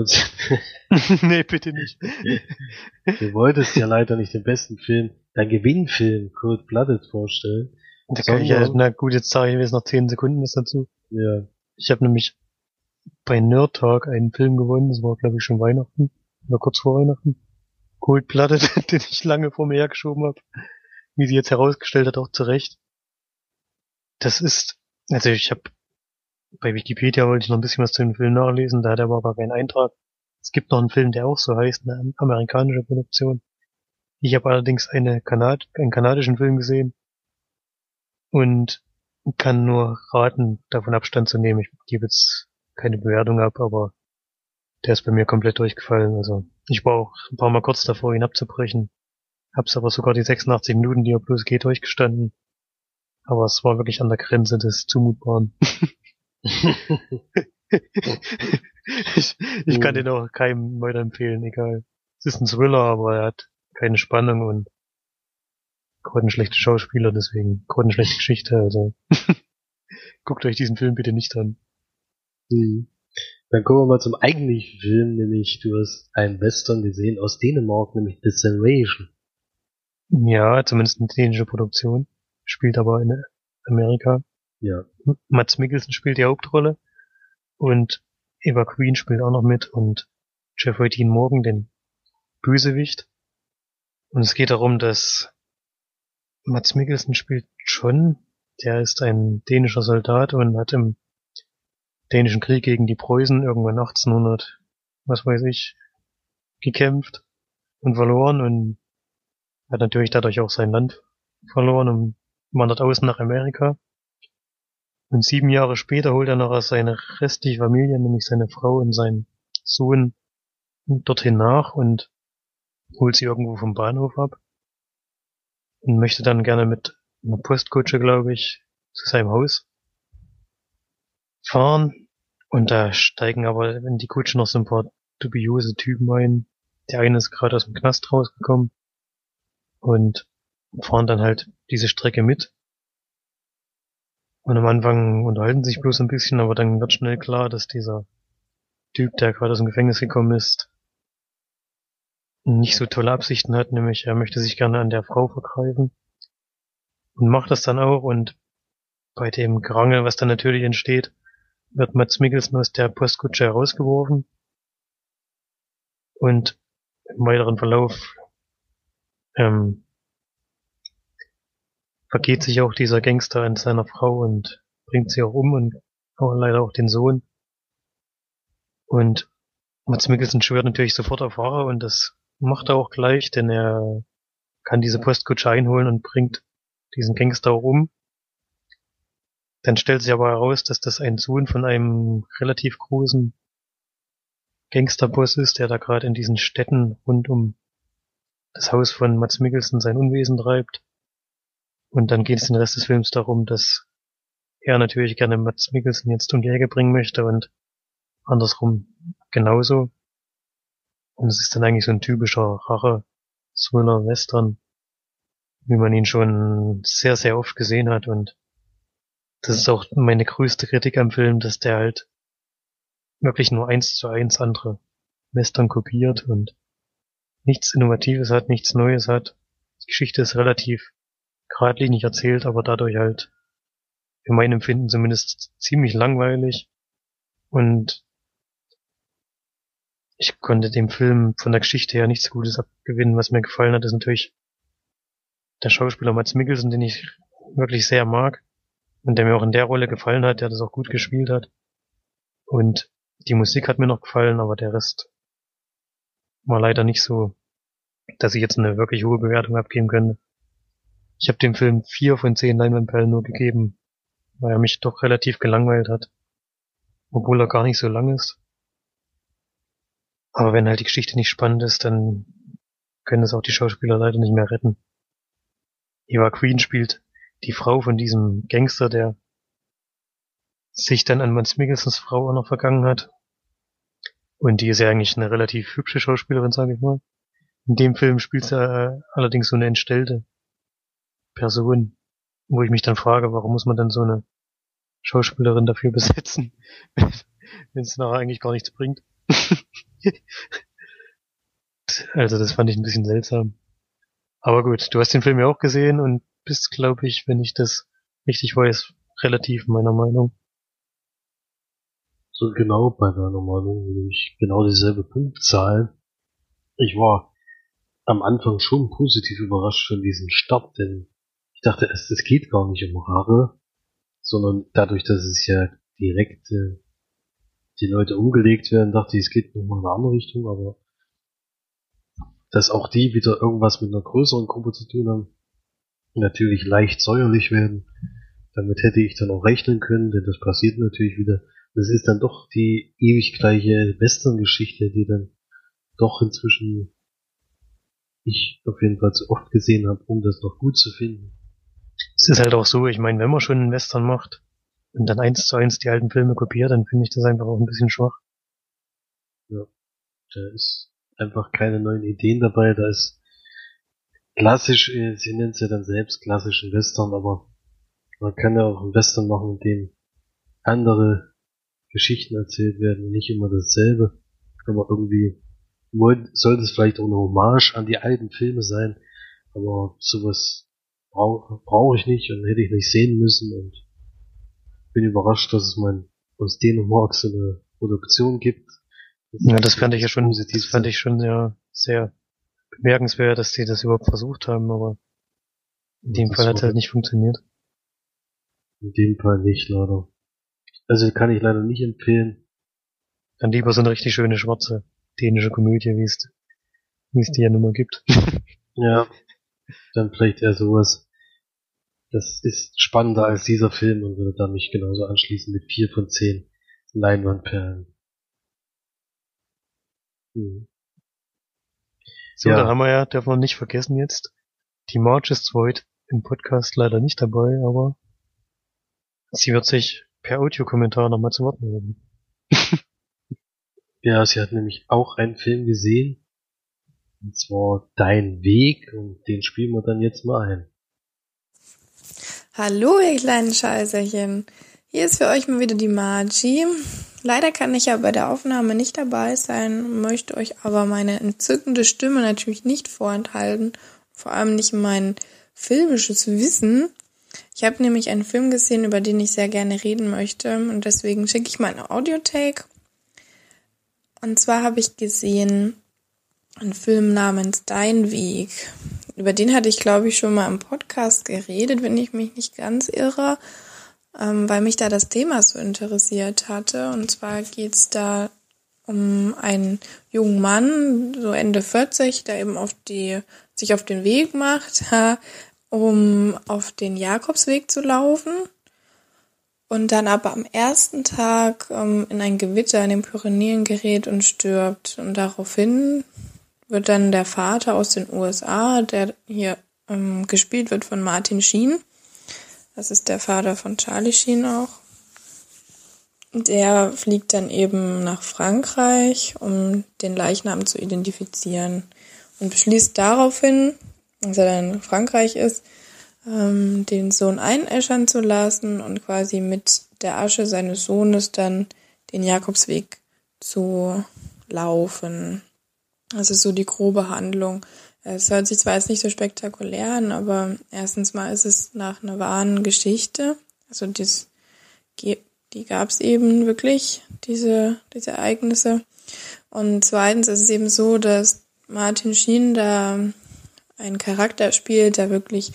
Speaker 3: Nee, bitte nicht.
Speaker 2: du wolltest ja leider nicht den besten Film, dein Gewinnfilm Cold Blooded vorstellen.
Speaker 3: Da kann ich ja, na gut, jetzt sage ich jetzt noch 10 Sekunden was dazu.
Speaker 2: Ja.
Speaker 3: Ich habe nämlich bei Nerd Talk einen Film gewonnen, das war glaube ich schon Weihnachten, oder kurz vor Weihnachten. Cold Blooded, den ich lange vor mir hergeschoben habe wie sie jetzt herausgestellt hat, auch zurecht. Das ist, also ich habe bei Wikipedia wollte ich noch ein bisschen was zu dem Film nachlesen, da hat er aber gar keinen Eintrag. Es gibt noch einen Film, der auch so heißt, eine amerikanische Produktion. Ich habe allerdings eine Kanad einen kanadischen Film gesehen und kann nur raten, davon Abstand zu nehmen. Ich gebe jetzt keine Bewertung ab, aber der ist bei mir komplett durchgefallen. Also ich war auch ein paar Mal kurz davor, ihn abzubrechen. Hab's aber sogar die 86 Minuten, die er bloß geht, durchgestanden. Aber es war wirklich an der Grenze des Zumutbaren. ich, ich kann den auch keinem weiterempfehlen, egal. Es ist ein Thriller, aber er hat keine Spannung und grottenschlechte Schauspieler, deswegen grottenschlechte Geschichte, also guckt euch diesen Film bitte nicht an.
Speaker 2: Mhm. Dann kommen wir mal zum eigentlichen Film, nämlich du hast einen Western gesehen aus Dänemark, nämlich The Salvation.
Speaker 3: Ja, zumindest eine dänische Produktion. Spielt aber in Amerika.
Speaker 2: Ja.
Speaker 3: Mats Mikkelsen spielt die Hauptrolle. Und Eva Queen spielt auch noch mit und Jeffrey Dean Morgan den Bösewicht. Und es geht darum, dass Mats Mikkelsen spielt John. Der ist ein dänischer Soldat und hat im dänischen Krieg gegen die Preußen irgendwann 1800, was weiß ich, gekämpft und verloren und hat natürlich dadurch auch sein Land verloren und wandert außen nach Amerika. Und sieben Jahre später holt er noch seine restliche Familie, nämlich seine Frau und seinen Sohn, dorthin nach und holt sie irgendwo vom Bahnhof ab und möchte dann gerne mit einer Postkutsche, glaube ich, zu seinem Haus fahren. Und da steigen aber in die Kutsche noch so ein paar dubiose Typen ein. Der eine ist gerade aus dem Knast rausgekommen und fahren dann halt diese Strecke mit. Und am Anfang unterhalten sich bloß ein bisschen, aber dann wird schnell klar, dass dieser Typ, der gerade aus dem Gefängnis gekommen ist, nicht so tolle Absichten hat, nämlich er möchte sich gerne an der Frau vergreifen und macht das dann auch und bei dem Gerangel, was dann natürlich entsteht, wird Mats Mikkelsen aus der Postkutsche herausgeworfen und im weiteren Verlauf ähm, vergeht sich auch dieser Gangster an seiner Frau und bringt sie auch um und auch leider auch den Sohn. Und Mats Mikkelsen schwört natürlich sofort auf Rache und das macht er auch gleich, denn er kann diese Postkutsche einholen und bringt diesen Gangster auch um. Dann stellt sich aber heraus, dass das ein Sohn von einem relativ großen Gangsterboss ist, der da gerade in diesen Städten rund um das Haus von Mats Mikkelsen sein Unwesen treibt. Und dann geht es den Rest des Films darum, dass er natürlich gerne Mats Mikkelsen jetzt um die Ecke bringen möchte und andersrum genauso. Und es ist dann eigentlich so ein typischer Rache-Thriller-Western, wie man ihn schon sehr, sehr oft gesehen hat. Und das ist auch meine größte Kritik am Film, dass der halt wirklich nur eins zu eins andere Western kopiert und nichts Innovatives hat, nichts Neues hat. Die Geschichte ist relativ geradlinig erzählt, aber dadurch halt in meinem Empfinden zumindest ziemlich langweilig. Und ich konnte dem Film von der Geschichte her nichts Gutes abgewinnen. Was mir gefallen hat, ist natürlich der Schauspieler Mats Mikkelsen, den ich wirklich sehr mag und der mir auch in der Rolle gefallen hat, der das auch gut gespielt hat. Und die Musik hat mir noch gefallen, aber der Rest war leider nicht so, dass ich jetzt eine wirklich hohe Bewertung abgeben könnte. Ich habe dem Film vier von zehn Leinwandperlen nur gegeben, weil er mich doch relativ gelangweilt hat. Obwohl er gar nicht so lang ist. Aber wenn halt die Geschichte nicht spannend ist, dann können es auch die Schauspieler leider nicht mehr retten. Eva Queen spielt die Frau von diesem Gangster, der sich dann an Mans Mikkelsens Frau auch noch vergangen hat. Und die ist ja eigentlich eine relativ hübsche Schauspielerin, sage ich mal. In dem Film spielt sie äh, allerdings so eine entstellte Person, wo ich mich dann frage, warum muss man dann so eine Schauspielerin dafür besetzen, wenn es nachher eigentlich gar nichts bringt. also das fand ich ein bisschen seltsam. Aber gut, du hast den Film ja auch gesehen und bist, glaube ich, wenn ich das richtig weiß, relativ meiner Meinung.
Speaker 2: So genau bei deiner Meinung, nämlich genau dieselbe Punktzahl. Ich war am Anfang schon positiv überrascht von diesem Start, denn ich dachte, es, es geht gar nicht um Haare, sondern dadurch, dass es ja direkt äh, die Leute umgelegt werden, dachte ich, es geht nochmal in eine andere Richtung, aber dass auch die wieder irgendwas mit einer größeren Gruppe zu tun haben, natürlich leicht säuerlich werden. Damit hätte ich dann auch rechnen können, denn das passiert natürlich wieder. Das ist dann doch die ewig gleiche Western-Geschichte, die dann doch inzwischen ich auf jeden Fall zu oft gesehen habe, um das noch gut zu finden.
Speaker 3: Es ist halt auch so, ich meine, wenn man schon einen Western macht und dann eins zu eins die alten Filme kopiert, dann finde ich das einfach auch ein bisschen schwach.
Speaker 2: Ja, da ist einfach keine neuen Ideen dabei, da ist klassisch, äh, sie nennt es ja dann selbst klassischen Western, aber man kann ja auch einen Western machen, in dem andere Geschichten erzählt werden, nicht immer dasselbe. Aber irgendwie sollte es vielleicht auch eine Hommage an die alten Filme sein, aber sowas brauche brauch ich nicht und hätte ich nicht sehen müssen und bin überrascht, dass es mal aus Dänemark so eine Produktion gibt.
Speaker 3: Das ja, das fand ich ja schon, das fand ich schon ja sehr bemerkenswert, dass die das überhaupt versucht haben, aber in dem Fall hat es halt nicht funktioniert.
Speaker 2: In dem Fall nicht, leider. Also kann ich leider nicht empfehlen.
Speaker 3: Dann lieber so eine richtig schöne schwarze dänische Komödie, wie es, wie es die ja nun mal gibt.
Speaker 2: ja. Dann vielleicht eher sowas. Das ist spannender als dieser Film und würde dann mich genauso anschließen mit vier von zehn Leinwandperlen.
Speaker 3: Hm. So, ja. dann haben wir ja, darf man nicht vergessen jetzt, die March ist heute im Podcast leider nicht dabei, aber sie wird sich per Audiokommentar nochmal zu Wort melden.
Speaker 2: ja, sie hat nämlich auch einen Film gesehen, und zwar Dein Weg, und den spielen wir dann jetzt mal ein.
Speaker 4: Hallo, ihr kleinen Scheißerchen. Hier ist für euch mal wieder die Margie. Leider kann ich ja bei der Aufnahme nicht dabei sein, möchte euch aber meine entzückende Stimme natürlich nicht vorenthalten, vor allem nicht mein filmisches Wissen. Ich habe nämlich einen Film gesehen, über den ich sehr gerne reden möchte und deswegen schicke ich mal eine Audiotake. Und zwar habe ich gesehen einen Film namens Dein Weg. Über den hatte ich, glaube ich, schon mal im Podcast geredet, wenn ich mich nicht ganz irre ähm, weil mich da das Thema so interessiert hatte. Und zwar geht's da um einen jungen Mann, so Ende 40, der eben auf die, sich auf den Weg macht, um auf den Jakobsweg zu laufen. Und dann aber am ersten Tag ähm, in ein Gewitter in den Pyrenäen gerät und stirbt. Und daraufhin wird dann der Vater aus den USA, der hier ähm, gespielt wird von Martin Sheen, das ist der Vater von Charlie Sheen auch. Der fliegt dann eben nach Frankreich, um den Leichnam zu identifizieren und beschließt daraufhin, als er dann in Frankreich ist, ähm, den Sohn einäschern zu lassen und quasi mit der Asche seines Sohnes dann den Jakobsweg zu laufen. Das ist so die grobe Handlung. Es hört sich zwar jetzt nicht so spektakulär an, aber erstens mal ist es nach einer wahren Geschichte. Also das, die gab es eben wirklich, diese, diese Ereignisse. Und zweitens ist es eben so, dass Martin Sheen da einen Charakter spielt, der wirklich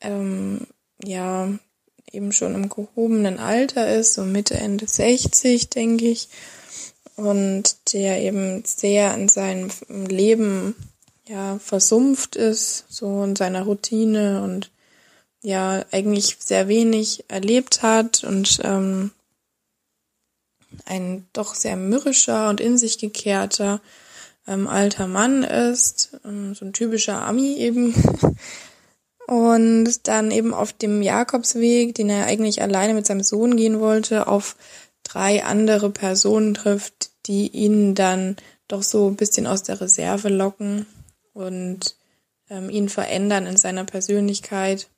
Speaker 4: ähm, ja eben schon im gehobenen Alter ist, so Mitte, Ende 60, denke ich. Und der eben sehr in seinem Leben ja versumpft ist, so in seiner Routine und ja eigentlich sehr wenig erlebt hat und ähm, ein doch sehr mürrischer und in sich gekehrter ähm, alter Mann ist, ähm, so ein typischer Ami eben. Und dann eben auf dem Jakobsweg, den er eigentlich alleine mit seinem Sohn gehen wollte, auf drei andere Personen trifft, die ihn dann doch so ein bisschen aus der Reserve locken und ähm, ihn verändern in seiner Persönlichkeit,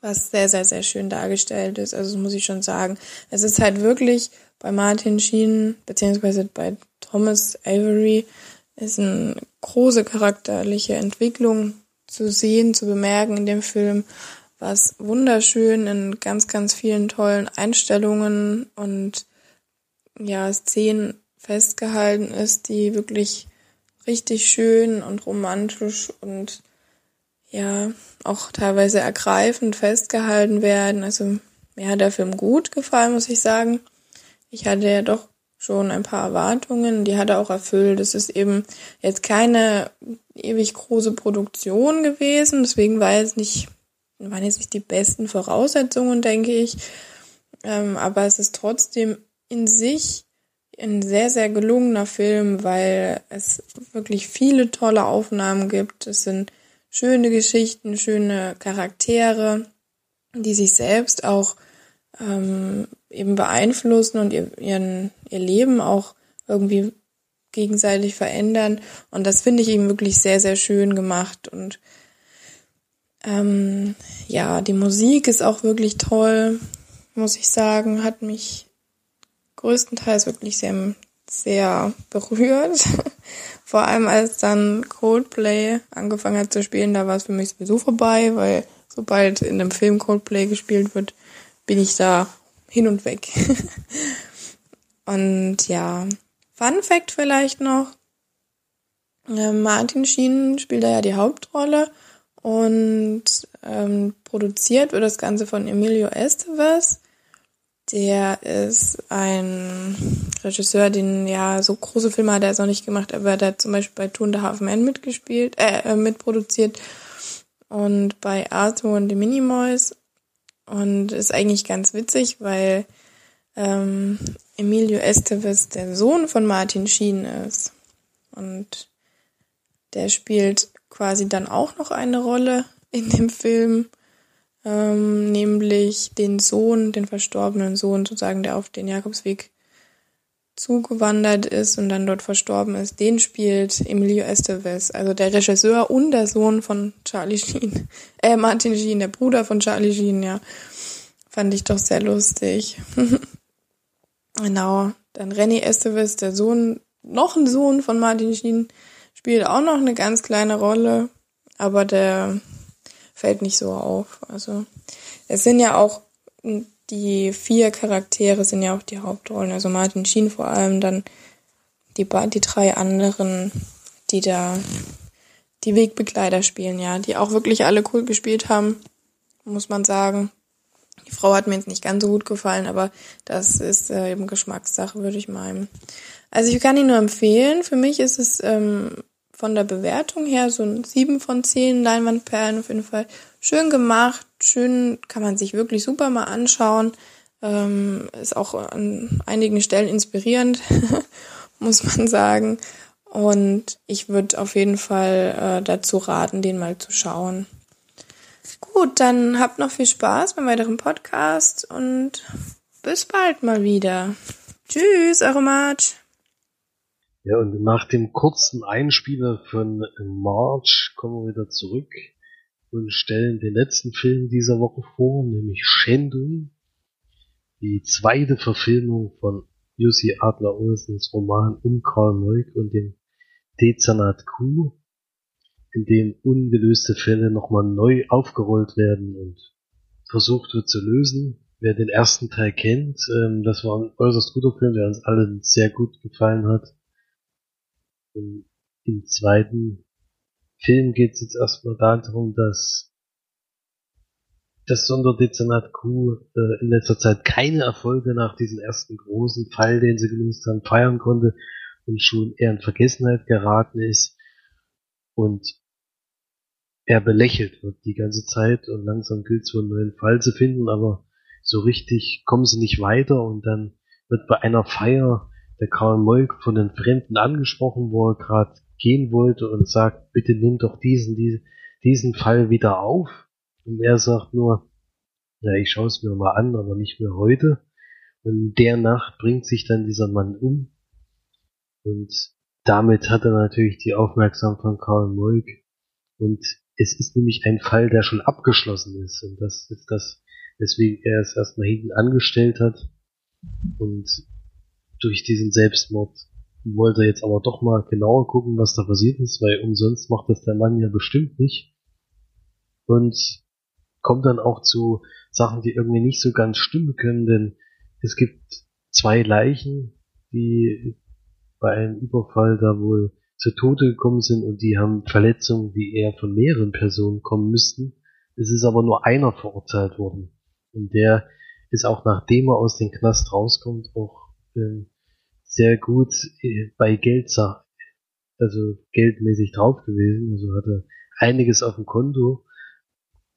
Speaker 4: was sehr, sehr, sehr schön dargestellt ist. Also das muss ich schon sagen. Es ist halt wirklich bei Martin Sheen, beziehungsweise bei Thomas Avery, ist eine große charakterliche Entwicklung zu sehen, zu bemerken in dem Film, was wunderschön in ganz, ganz vielen tollen Einstellungen und ja, Szenen festgehalten ist, die wirklich richtig schön und romantisch und ja, auch teilweise ergreifend festgehalten werden. Also mir hat der Film gut gefallen, muss ich sagen. Ich hatte ja doch schon ein paar Erwartungen, die hat er auch erfüllt. Es ist eben jetzt keine ewig große Produktion gewesen, deswegen war es nicht, waren jetzt nicht die besten Voraussetzungen, denke ich. Ähm, aber es ist trotzdem in sich ein sehr, sehr gelungener Film, weil es wirklich viele tolle Aufnahmen gibt. Es sind schöne Geschichten, schöne Charaktere, die sich selbst auch ähm, eben beeinflussen und ihr, ihren, ihr Leben auch irgendwie gegenseitig verändern. Und das finde ich eben wirklich sehr, sehr schön gemacht. Und ähm, ja, die Musik ist auch wirklich toll, muss ich sagen, hat mich größtenteils wirklich sehr, sehr berührt. Vor allem als dann Coldplay angefangen hat zu spielen, da war es für mich sowieso vorbei, weil sobald in einem Film Coldplay gespielt wird, bin ich da hin und weg. und ja, Fun Fact vielleicht noch. Äh, Martin Sheen spielt da ja die Hauptrolle und ähm, produziert wird das Ganze von Emilio Estevez. Der ist ein Regisseur, den ja so große Filme hat er jetzt noch nicht gemacht, aber der hat zum Beispiel bei and a Half Men mitgespielt, äh, äh mitproduziert und bei Arthur und the Minimoys und ist eigentlich ganz witzig, weil ähm, Emilio Estevez der Sohn von Martin Sheen ist. Und der spielt quasi dann auch noch eine Rolle in dem Film ähm, nämlich den Sohn, den verstorbenen Sohn sozusagen, der auf den Jakobsweg zugewandert ist und dann dort verstorben ist, den spielt Emilio Estevez, also der Regisseur und der Sohn von Charlie Sheen, äh, Martin Sheen, der Bruder von Charlie Sheen, ja. Fand ich doch sehr lustig. genau. Dann René Estevez, der Sohn, noch ein Sohn von Martin Sheen, spielt auch noch eine ganz kleine Rolle, aber der fällt nicht so auf. Also es sind ja auch die vier Charaktere sind ja auch die Hauptrollen. Also Martin Sheen vor allem, dann die, die drei anderen, die da die Wegbegleiter spielen, ja, die auch wirklich alle cool gespielt haben, muss man sagen. Die Frau hat mir jetzt nicht ganz so gut gefallen, aber das ist äh, eben Geschmackssache, würde ich meinen. Also ich kann ihn nur empfehlen. Für mich ist es ähm, von der Bewertung her so ein 7 von 10 Leinwandperlen auf jeden Fall. Schön gemacht, schön, kann man sich wirklich super mal anschauen. Ähm, ist auch an einigen Stellen inspirierend, muss man sagen. Und ich würde auf jeden Fall äh, dazu raten, den mal zu schauen. Gut, dann habt noch viel Spaß beim weiteren Podcast und bis bald mal wieder. Tschüss, eure March.
Speaker 2: Ja, und nach dem kurzen Einspieler von March kommen wir wieder zurück und stellen den letzten Film dieser Woche vor, nämlich Shendun, die zweite Verfilmung von Jussi Adler Olsens Roman um Karl Moik und dem Dezernat Q, in dem ungelöste Fälle nochmal neu aufgerollt werden und versucht wird zu lösen. Wer den ersten Teil kennt, ähm, das war ein äußerst guter Film, der uns allen sehr gut gefallen hat. Und im zweiten Film geht es jetzt erstmal darum, dass das Sonderdezernat Q äh, in letzter Zeit keine Erfolge nach diesem ersten großen Fall, den sie gelöst haben, feiern konnte und schon eher in Vergessenheit geraten ist und er belächelt wird die ganze Zeit und langsam gilt es einen neuen Fall zu finden, aber so richtig kommen sie nicht weiter und dann wird bei einer Feier der Karl Molk von den Fremden angesprochen, wo er gerade gehen wollte und sagt, bitte nimm doch diesen, diesen, diesen Fall wieder auf. Und er sagt nur, ja, ich schaue es mir mal an, aber nicht mehr heute. Und in der Nacht bringt sich dann dieser Mann um. Und damit hat er natürlich die Aufmerksamkeit von Karl Molk. Und es ist nämlich ein Fall, der schon abgeschlossen ist. Und das ist das, weswegen er es erstmal hinten angestellt hat. Und durch diesen Selbstmord wollte jetzt aber doch mal genauer gucken, was da passiert ist, weil umsonst macht das der Mann ja bestimmt nicht. Und kommt dann auch zu Sachen, die irgendwie nicht so ganz stimmen können, denn es gibt zwei Leichen, die bei einem Überfall da wohl zu Tode gekommen sind und die haben Verletzungen, die eher von mehreren Personen kommen müssten. Es ist aber nur einer verurteilt worden. Und der ist auch nachdem er aus dem Knast rauskommt, auch sehr gut äh, bei Geld, also geldmäßig drauf gewesen. Also hatte einiges auf dem Konto.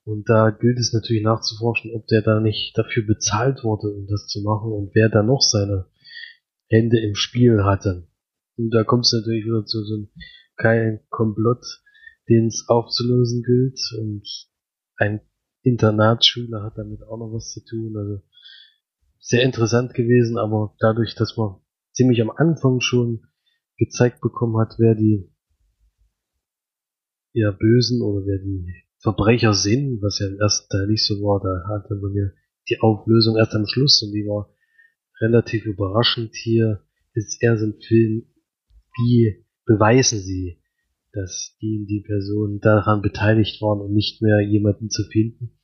Speaker 2: Und da gilt es natürlich nachzuforschen, ob der da nicht dafür bezahlt wurde, um das zu machen und wer da noch seine Hände im Spiel hatte. Und da kommt es natürlich wieder zu so einem kleinen Komplott, den es aufzulösen gilt. Und ein Internatsschüler hat damit auch noch was zu tun. Also sehr interessant gewesen, aber dadurch, dass man ziemlich am Anfang schon gezeigt bekommen hat, wer die ja Bösen oder wer die Verbrecher sind, was ja im ersten Teil nicht so war, da hatte man ja die Auflösung erst am Schluss und die war relativ überraschend. Hier ist eher so ein Film, wie beweisen sie, dass die, die Personen daran beteiligt waren und nicht mehr jemanden zu finden.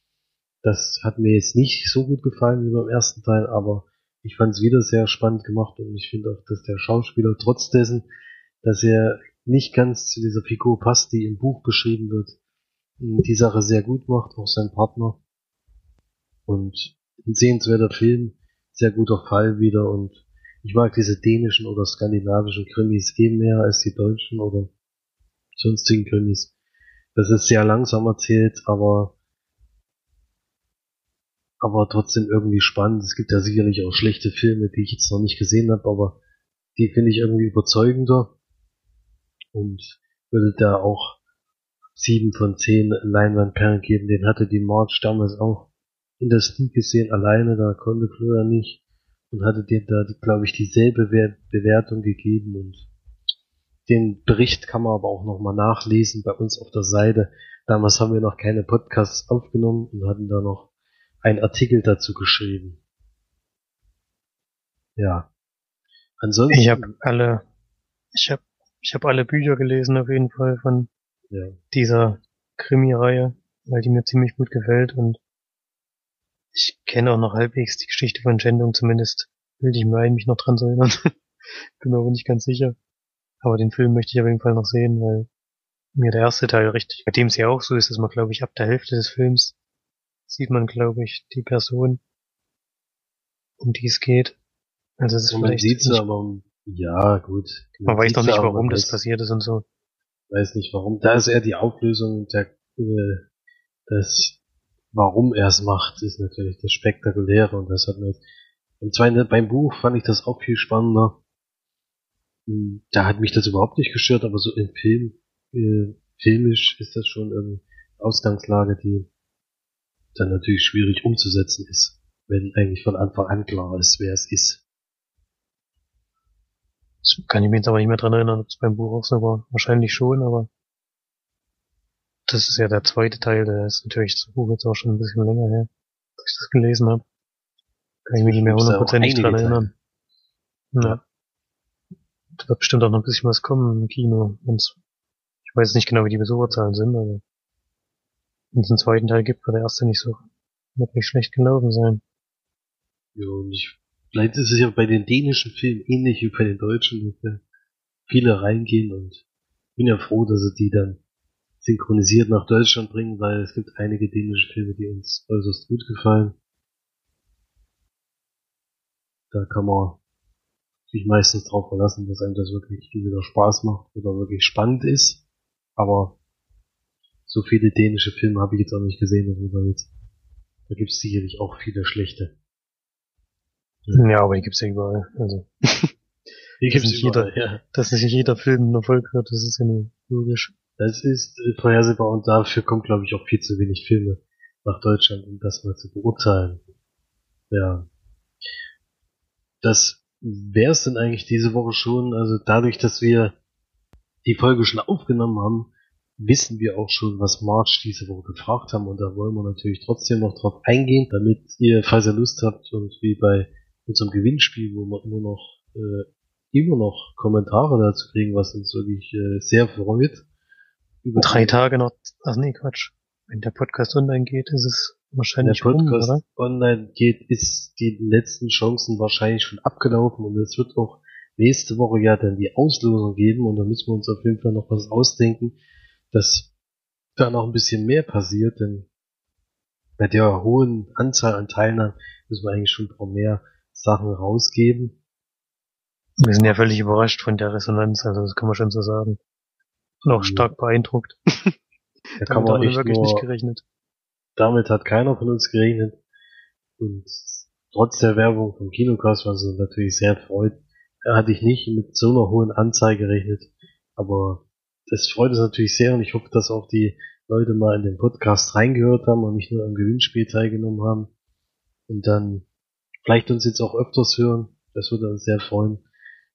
Speaker 2: Das hat mir jetzt nicht so gut gefallen wie beim ersten Teil, aber ich fand es wieder sehr spannend gemacht und ich finde auch, dass der Schauspieler trotz dessen, dass er nicht ganz zu dieser Figur passt, die im Buch beschrieben wird, die Sache sehr gut macht, auch sein Partner. Und ein sehenswerter Film, sehr guter Fall wieder und ich mag diese dänischen oder skandinavischen Krimis eh mehr als die deutschen oder sonstigen Krimis. Das ist sehr langsam erzählt, aber aber trotzdem irgendwie spannend. Es gibt ja sicherlich auch schlechte Filme, die ich jetzt noch nicht gesehen habe, aber die finde ich irgendwie überzeugender und würde da auch sieben von zehn Leinwandperlen geben. Den hatte die March damals auch in der Sneak gesehen, alleine, da konnte Florian nicht und hatte dir da, glaube ich, dieselbe Bewertung gegeben und den Bericht kann man aber auch nochmal nachlesen bei uns auf der Seite. Damals haben wir noch keine Podcasts aufgenommen und hatten da noch einen Artikel dazu geschrieben. Ja.
Speaker 3: Ansonsten. Ich habe alle, ich habe, ich habe alle Bücher gelesen auf jeden Fall von ja. dieser Krimi-Reihe, weil die mir ziemlich gut gefällt und ich kenne auch noch halbwegs die Geschichte von Schändung, zumindest will ich mir eigentlich noch dran erinnern. Bin mir aber nicht ganz sicher. Aber den Film möchte ich auf jeden Fall noch sehen, weil mir der erste Teil richtig, bei dem es ja auch so ist, dass man, glaube ich, ab der Hälfte des Films sieht man, glaube ich, die Person, um die es geht.
Speaker 2: Also es ist man sieht sie, aber ja, gut.
Speaker 3: Man, man weiß noch nicht, warum das passiert ist und so.
Speaker 2: Weiß nicht warum. Da ist eher die Auflösung der, äh, das, warum er es macht, ist natürlich das Spektakuläre und das hat mir im zweiten, beim Buch fand ich das auch viel spannender. Hm, da hat mich das überhaupt nicht gestört, aber so im Film, äh, filmisch ist das schon eine Ausgangslage, die dann natürlich schwierig umzusetzen ist, wenn eigentlich von Anfang an klar ist, wer es ist.
Speaker 3: Das kann ich mich jetzt aber nicht mehr dran erinnern, ob es beim Buch auch so war. Wahrscheinlich schon, aber das ist ja der zweite Teil, der ist natürlich das Buch jetzt auch schon ein bisschen länger her, dass ich das gelesen habe. Kann ich mich nicht mehr hundertprozentig dran erinnern. Ja. Da wird bestimmt auch noch ein bisschen was kommen im Kino. Ich weiß nicht genau, wie die Besucherzahlen sind, aber wenn es einen zweiten Teil gibt, war der erste nicht so Wird nicht schlecht gelaufen sein.
Speaker 2: Ja, und ich, vielleicht ist es ja bei den dänischen Filmen ähnlich wie bei den deutschen, dass ja viele reingehen und bin ja froh, dass sie die dann synchronisiert nach Deutschland bringen, weil es gibt einige dänische Filme, die uns äußerst gut gefallen. Da kann man sich meistens darauf verlassen, dass einem das wirklich wieder Spaß macht oder wirklich spannend ist. Aber so viele dänische Filme habe ich jetzt auch nicht gesehen, darüber jetzt. Da gibt es sicherlich auch viele schlechte.
Speaker 3: Ja, aber die gibt's ja überall. Also.
Speaker 2: Die gibt's
Speaker 3: nicht
Speaker 2: überall,
Speaker 3: jeder,
Speaker 2: ja.
Speaker 3: dass nicht jeder Film einen Erfolg hat, das ist ja nur logisch.
Speaker 2: Das ist äh, vorhersehbar und dafür kommt, glaube ich, auch viel zu wenig Filme nach Deutschland, um das mal zu beurteilen. Ja. Das wär's denn eigentlich diese Woche schon. Also dadurch, dass wir die Folge schon aufgenommen haben, wissen wir auch schon, was March diese Woche gefragt haben und da wollen wir natürlich trotzdem noch drauf eingehen, damit ihr, falls ihr Lust habt und wie bei unserem Gewinnspiel, wo wir immer noch äh, immer noch Kommentare dazu kriegen, was uns wirklich äh, sehr freut. Über
Speaker 3: Drei Tage noch, ach nee, Quatsch. Wenn der Podcast online geht, ist es
Speaker 2: Wenn der
Speaker 3: wahrscheinlich rum,
Speaker 2: Podcast
Speaker 3: oder?
Speaker 2: online geht, ist die letzten Chancen wahrscheinlich schon abgelaufen und es wird auch nächste Woche ja dann die Auslosung geben und da müssen wir uns auf jeden Fall noch was ausdenken, dass da noch ein bisschen mehr passiert, denn bei der hohen Anzahl an Teilnehmern müssen wir eigentlich schon ein paar mehr Sachen rausgeben.
Speaker 3: Wir sind ja völlig überrascht von der Resonanz, also das kann man schon so sagen. Auch
Speaker 2: Mhm.
Speaker 3: stark beeindruckt.
Speaker 2: Da kann
Speaker 3: Damit
Speaker 2: man echt
Speaker 3: wirklich nicht
Speaker 2: nur,
Speaker 3: gerechnet.
Speaker 2: damit hat keiner von uns gerechnet. Und trotz der Werbung vom Kinocast, was uns natürlich sehr freut, hatte ich nicht mit so einer hohen Anzahl gerechnet. Aber das freut uns natürlich sehr und ich hoffe, dass auch die Leute mal in den Podcast reingehört haben und nicht nur am Gewinnspiel teilgenommen haben. Und dann vielleicht uns jetzt auch öfters hören. Das würde uns sehr freuen.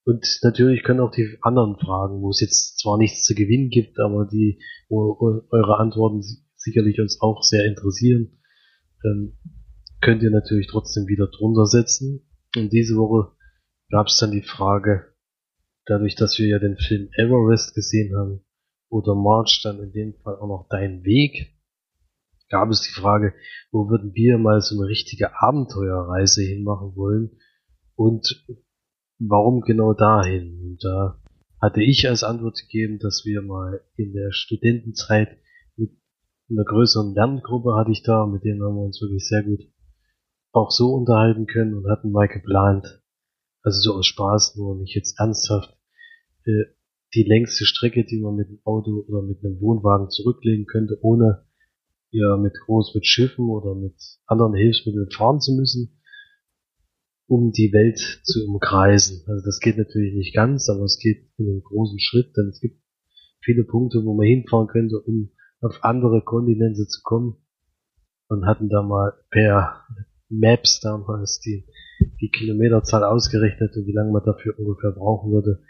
Speaker 2: Und natürlich können auch die anderen Fragen, wo es jetzt zwar nichts zu gewinnen gibt, aber die, wo eu- eure Antworten si- sicherlich uns auch sehr interessieren, ähm, könnt ihr natürlich trotzdem wieder drunter setzen. Und diese Woche gab es dann die Frage, dadurch, dass wir ja den Film Everest gesehen haben, oder March dann in dem Fall auch noch Dein Weg, gab es die Frage, wo würden wir mal so eine richtige Abenteuerreise hinmachen wollen und warum genau dahin? Und da hatte ich als Antwort gegeben, dass wir mal in der Studentenzeit mit einer größeren Lerngruppe hatte ich da, mit denen haben wir uns wirklich sehr gut auch so unterhalten können und hatten mal geplant, also so aus Spaß, nur nicht jetzt ernsthaft, äh, die längste Strecke, die man mit dem Auto oder mit einem Wohnwagen zurücklegen könnte, ohne ja mit groß mit Schiffen oder mit anderen Hilfsmitteln fahren zu müssen, um die Welt zu umkreisen. Also das geht natürlich nicht ganz, aber es geht in einem großen Schritt, denn es gibt viele Punkte, wo man hinfahren könnte, um auf andere Kontinente zu kommen. Und hatten da mal per Maps damals die, die Kilometerzahl ausgerechnet und wie lange man dafür ungefähr brauchen würde.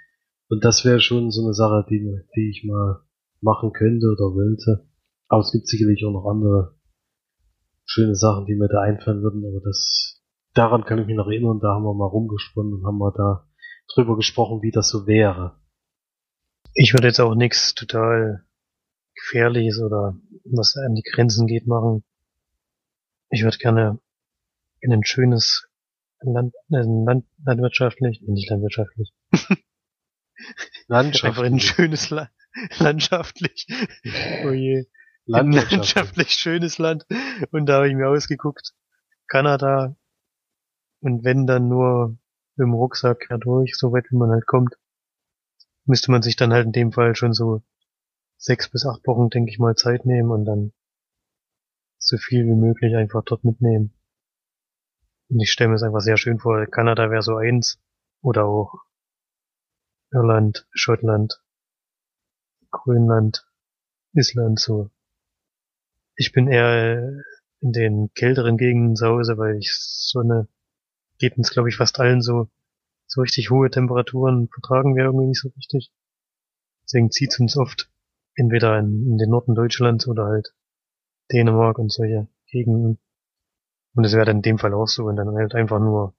Speaker 2: Und das wäre schon so eine Sache, die, die ich mal machen könnte oder wollte. Aber es gibt sicherlich auch noch andere schöne Sachen, die mir da einfallen würden, aber das, daran kann ich mich noch erinnern, da haben wir mal rumgesponnen und haben mal da drüber gesprochen, wie das so wäre.
Speaker 3: Ich würde jetzt auch nichts total Gefährliches oder was an die Grenzen geht machen. Ich würde gerne in ein schönes Land, äh, Land landwirtschaftlich, nicht landwirtschaftlich,
Speaker 2: Landschaft.
Speaker 3: einfach in ein schönes La landschaftlich, oh je,
Speaker 2: Landwirtschaft.
Speaker 3: landschaftlich schönes Land. Und da habe ich mir ausgeguckt, Kanada. Und wenn dann nur dem Rucksack durch, so weit wie man halt kommt, müsste man sich dann halt in dem Fall schon so sechs bis acht Wochen, denke ich mal, Zeit nehmen und dann so viel wie möglich einfach dort mitnehmen. Und ich stelle mir es einfach sehr schön vor, Kanada wäre so eins oder auch Irland, Schottland, Grönland, Island so. Ich bin eher in den kälteren Gegenden zu Hause, weil ich Sonne geht uns, glaube ich, fast allen so, so richtig hohe Temperaturen vertragen wir irgendwie nicht so richtig. Deswegen zieht's uns oft entweder in, in den Norden Deutschlands oder halt Dänemark und solche Gegenden. Und es wäre dann in dem Fall auch so, wenn dann halt einfach nur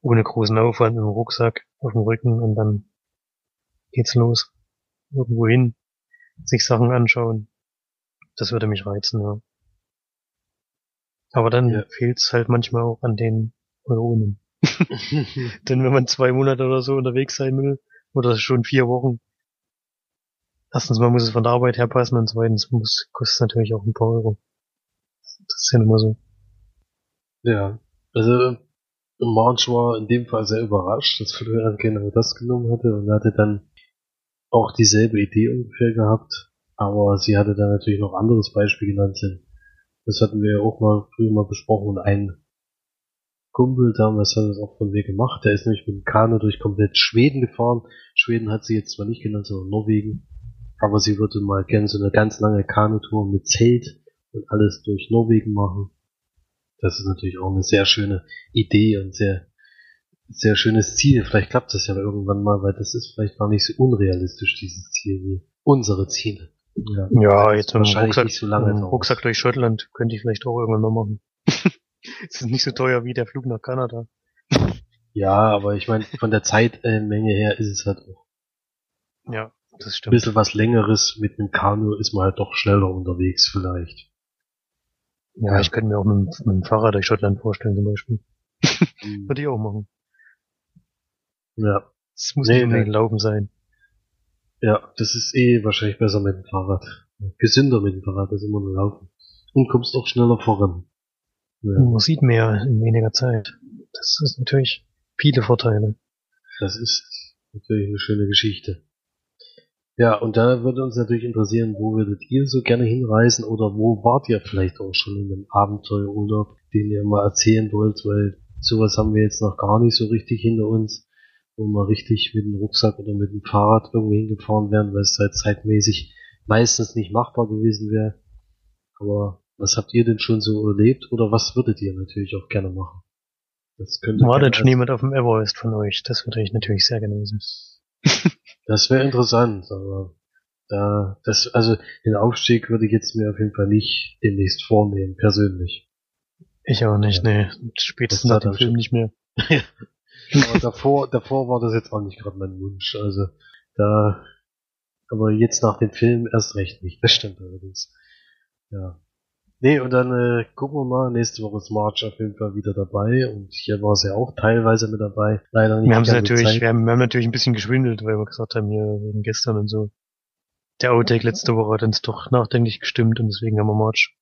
Speaker 3: ohne großen Aufwand im Rucksack auf dem Rücken und dann geht's los. Irgendwo hin, sich Sachen anschauen. Das würde mich reizen, ja. Aber dann
Speaker 2: Ja.
Speaker 3: fehlt's halt manchmal auch an den Euronen. Denn wenn man zwei Monate oder so unterwegs sein will, oder schon vier Wochen, erstens mal muss es von der Arbeit her passen und zweitens muss, kostet es natürlich auch ein paar Euro. Das ist ja immer so.
Speaker 2: Ja, also Marge war in dem Fall sehr überrascht, dass Florian genau das genommen hatte und hatte dann auch dieselbe Idee ungefähr gehabt, aber sie hatte dann natürlich noch anderes Beispiel genannt. Das hatten wir ja auch mal früher mal besprochen und ein Kumpel damals hat das auch von mir gemacht. Der ist nämlich mit dem Kanu durch komplett Schweden gefahren. Schweden hat sie jetzt zwar nicht genannt, sondern Norwegen. Aber sie würde mal gerne so eine ganz lange Kanutour mit Zelt und alles durch Norwegen machen. Das ist natürlich auch eine sehr schöne Idee und sehr, sehr schönes Ziel. Vielleicht klappt das ja irgendwann mal, weil das ist vielleicht gar nicht so unrealistisch, dieses Ziel wie unsere Ziele. Ja,
Speaker 3: Ja, jetzt
Speaker 2: wahrscheinlich
Speaker 3: Rucksack,
Speaker 2: nicht so lange dauern.
Speaker 3: Rucksack durch Schottland könnte ich vielleicht auch irgendwann mal machen. Es ist nicht so teuer wie der Flug nach Kanada.
Speaker 2: Ja, aber ich meine, von der Zeitmenge her ist es halt auch
Speaker 3: Ja, das
Speaker 2: ein
Speaker 3: stimmt.
Speaker 2: bisschen was längeres. Mit einem Kanu ist man halt doch schneller unterwegs vielleicht.
Speaker 3: Ja, ich könnte mir auch mit, dem- mit dem Fahrrad durch Schottland vorstellen zum Beispiel. Würde ich auch machen.
Speaker 2: Ja,
Speaker 3: Es muss
Speaker 2: Nee,
Speaker 3: nicht unbedingt
Speaker 2: nee.
Speaker 3: Laufen sein.
Speaker 2: ja, das ist eh wahrscheinlich besser mit dem Fahrrad. Gesünder mit dem Fahrrad als immer nur laufen. Und kommst auch schneller voran. Ja.
Speaker 3: Man sieht mehr in weniger Zeit. Das ist natürlich viele Vorteile.
Speaker 2: Das ist natürlich eine schöne Geschichte. Ja, und da würde uns natürlich interessieren, wo würdet ihr so gerne hinreisen oder wo wart ihr vielleicht auch schon in einem Abenteuerurlaub, den ihr mal erzählen wollt, weil sowas haben wir jetzt noch gar nicht so richtig hinter uns, wo wir richtig mit dem Rucksack oder mit dem Fahrrad irgendwo hingefahren wären, weil es halt zeitmäßig meistens nicht machbar gewesen wäre. Aber was habt ihr denn schon so erlebt oder was würdet ihr natürlich auch gerne machen? Das könnte
Speaker 3: War denn schon jemand auf dem Everest von euch? Das würde ich natürlich sehr gerne wissen.
Speaker 2: Das wäre interessant, aber da, das, also den Aufstieg würde ich jetzt mir auf jeden Fall nicht demnächst vornehmen, persönlich.
Speaker 3: Ich auch nicht,
Speaker 2: Ja.
Speaker 3: nee. Spätestens nach dem Film
Speaker 2: schon-
Speaker 3: nicht mehr.
Speaker 2: Aber davor, davor war das jetzt auch nicht gerade mein Wunsch, also da, aber jetzt nach dem Film erst recht nicht, das stimmt allerdings. Ja. Nee, und dann äh, gucken wir mal, nächste Woche ist March auf jeden Fall wieder dabei und hier war sie auch teilweise mit dabei, leider nicht
Speaker 3: Wir haben sie natürlich,
Speaker 2: Zeit.
Speaker 3: wir haben, wir haben natürlich ein bisschen geschwindelt, weil wir gesagt haben, hier wegen gestern und so. Der Outtake letzte Woche hat uns doch nachdenklich gestimmt und deswegen haben wir March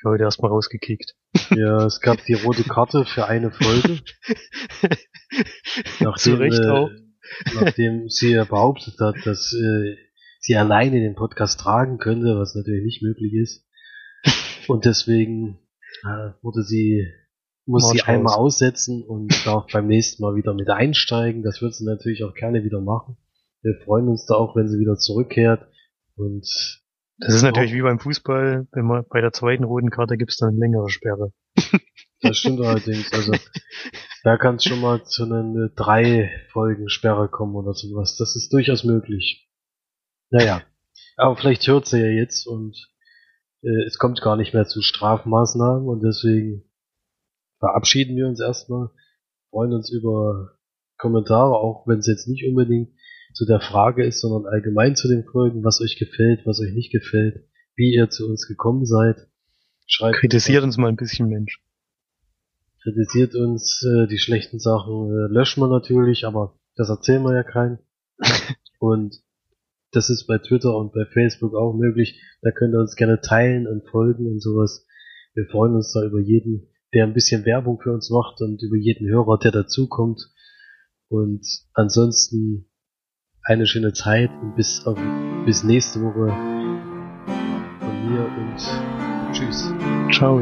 Speaker 3: für heute erstmal rausgekickt.
Speaker 2: Ja, es gab die rote Karte für eine Folge.
Speaker 3: Zu
Speaker 2: Nachdem,
Speaker 3: Recht
Speaker 2: äh,
Speaker 3: auch.
Speaker 2: nachdem sie ja behauptet hat, dass äh, sie alleine den Podcast tragen könnte, was natürlich nicht möglich ist. Und deswegen äh, wurde sie, muss sie einmal aussetzen und darf beim nächsten Mal wieder mit einsteigen. Das wird sie natürlich auch gerne wieder machen. Wir freuen uns da auch, wenn sie wieder zurückkehrt. Und
Speaker 3: Das ist natürlich wie beim Fußball, wenn man bei der zweiten roten Karte gibt's dann eine längere Sperre.
Speaker 2: das stimmt allerdings. Also da kann es schon mal zu einer drei Folgen Sperre kommen oder sowas. Das ist durchaus möglich. Naja, aber vielleicht hört sie ja jetzt und äh, es kommt gar nicht mehr zu Strafmaßnahmen und deswegen verabschieden wir uns erstmal, freuen uns über Kommentare, auch wenn es jetzt nicht unbedingt zu der Frage ist, sondern allgemein zu den Folgen, was euch gefällt, was euch nicht gefällt, wie ihr zu uns gekommen seid. Schreibt
Speaker 3: Kritisiert uns mal ein bisschen, Mensch.
Speaker 2: kritisiert uns äh, die schlechten Sachen, äh, löschen wir natürlich, aber das erzählen wir ja keinen. und das ist bei Twitter und bei Facebook auch möglich. Da könnt ihr uns gerne teilen und folgen und sowas. Wir freuen uns da über jeden, der ein bisschen Werbung für uns macht und über jeden Hörer, der dazukommt. Und ansonsten eine schöne Zeit und bis, auf, bis nächste Woche von mir und tschüss.
Speaker 3: Ciao.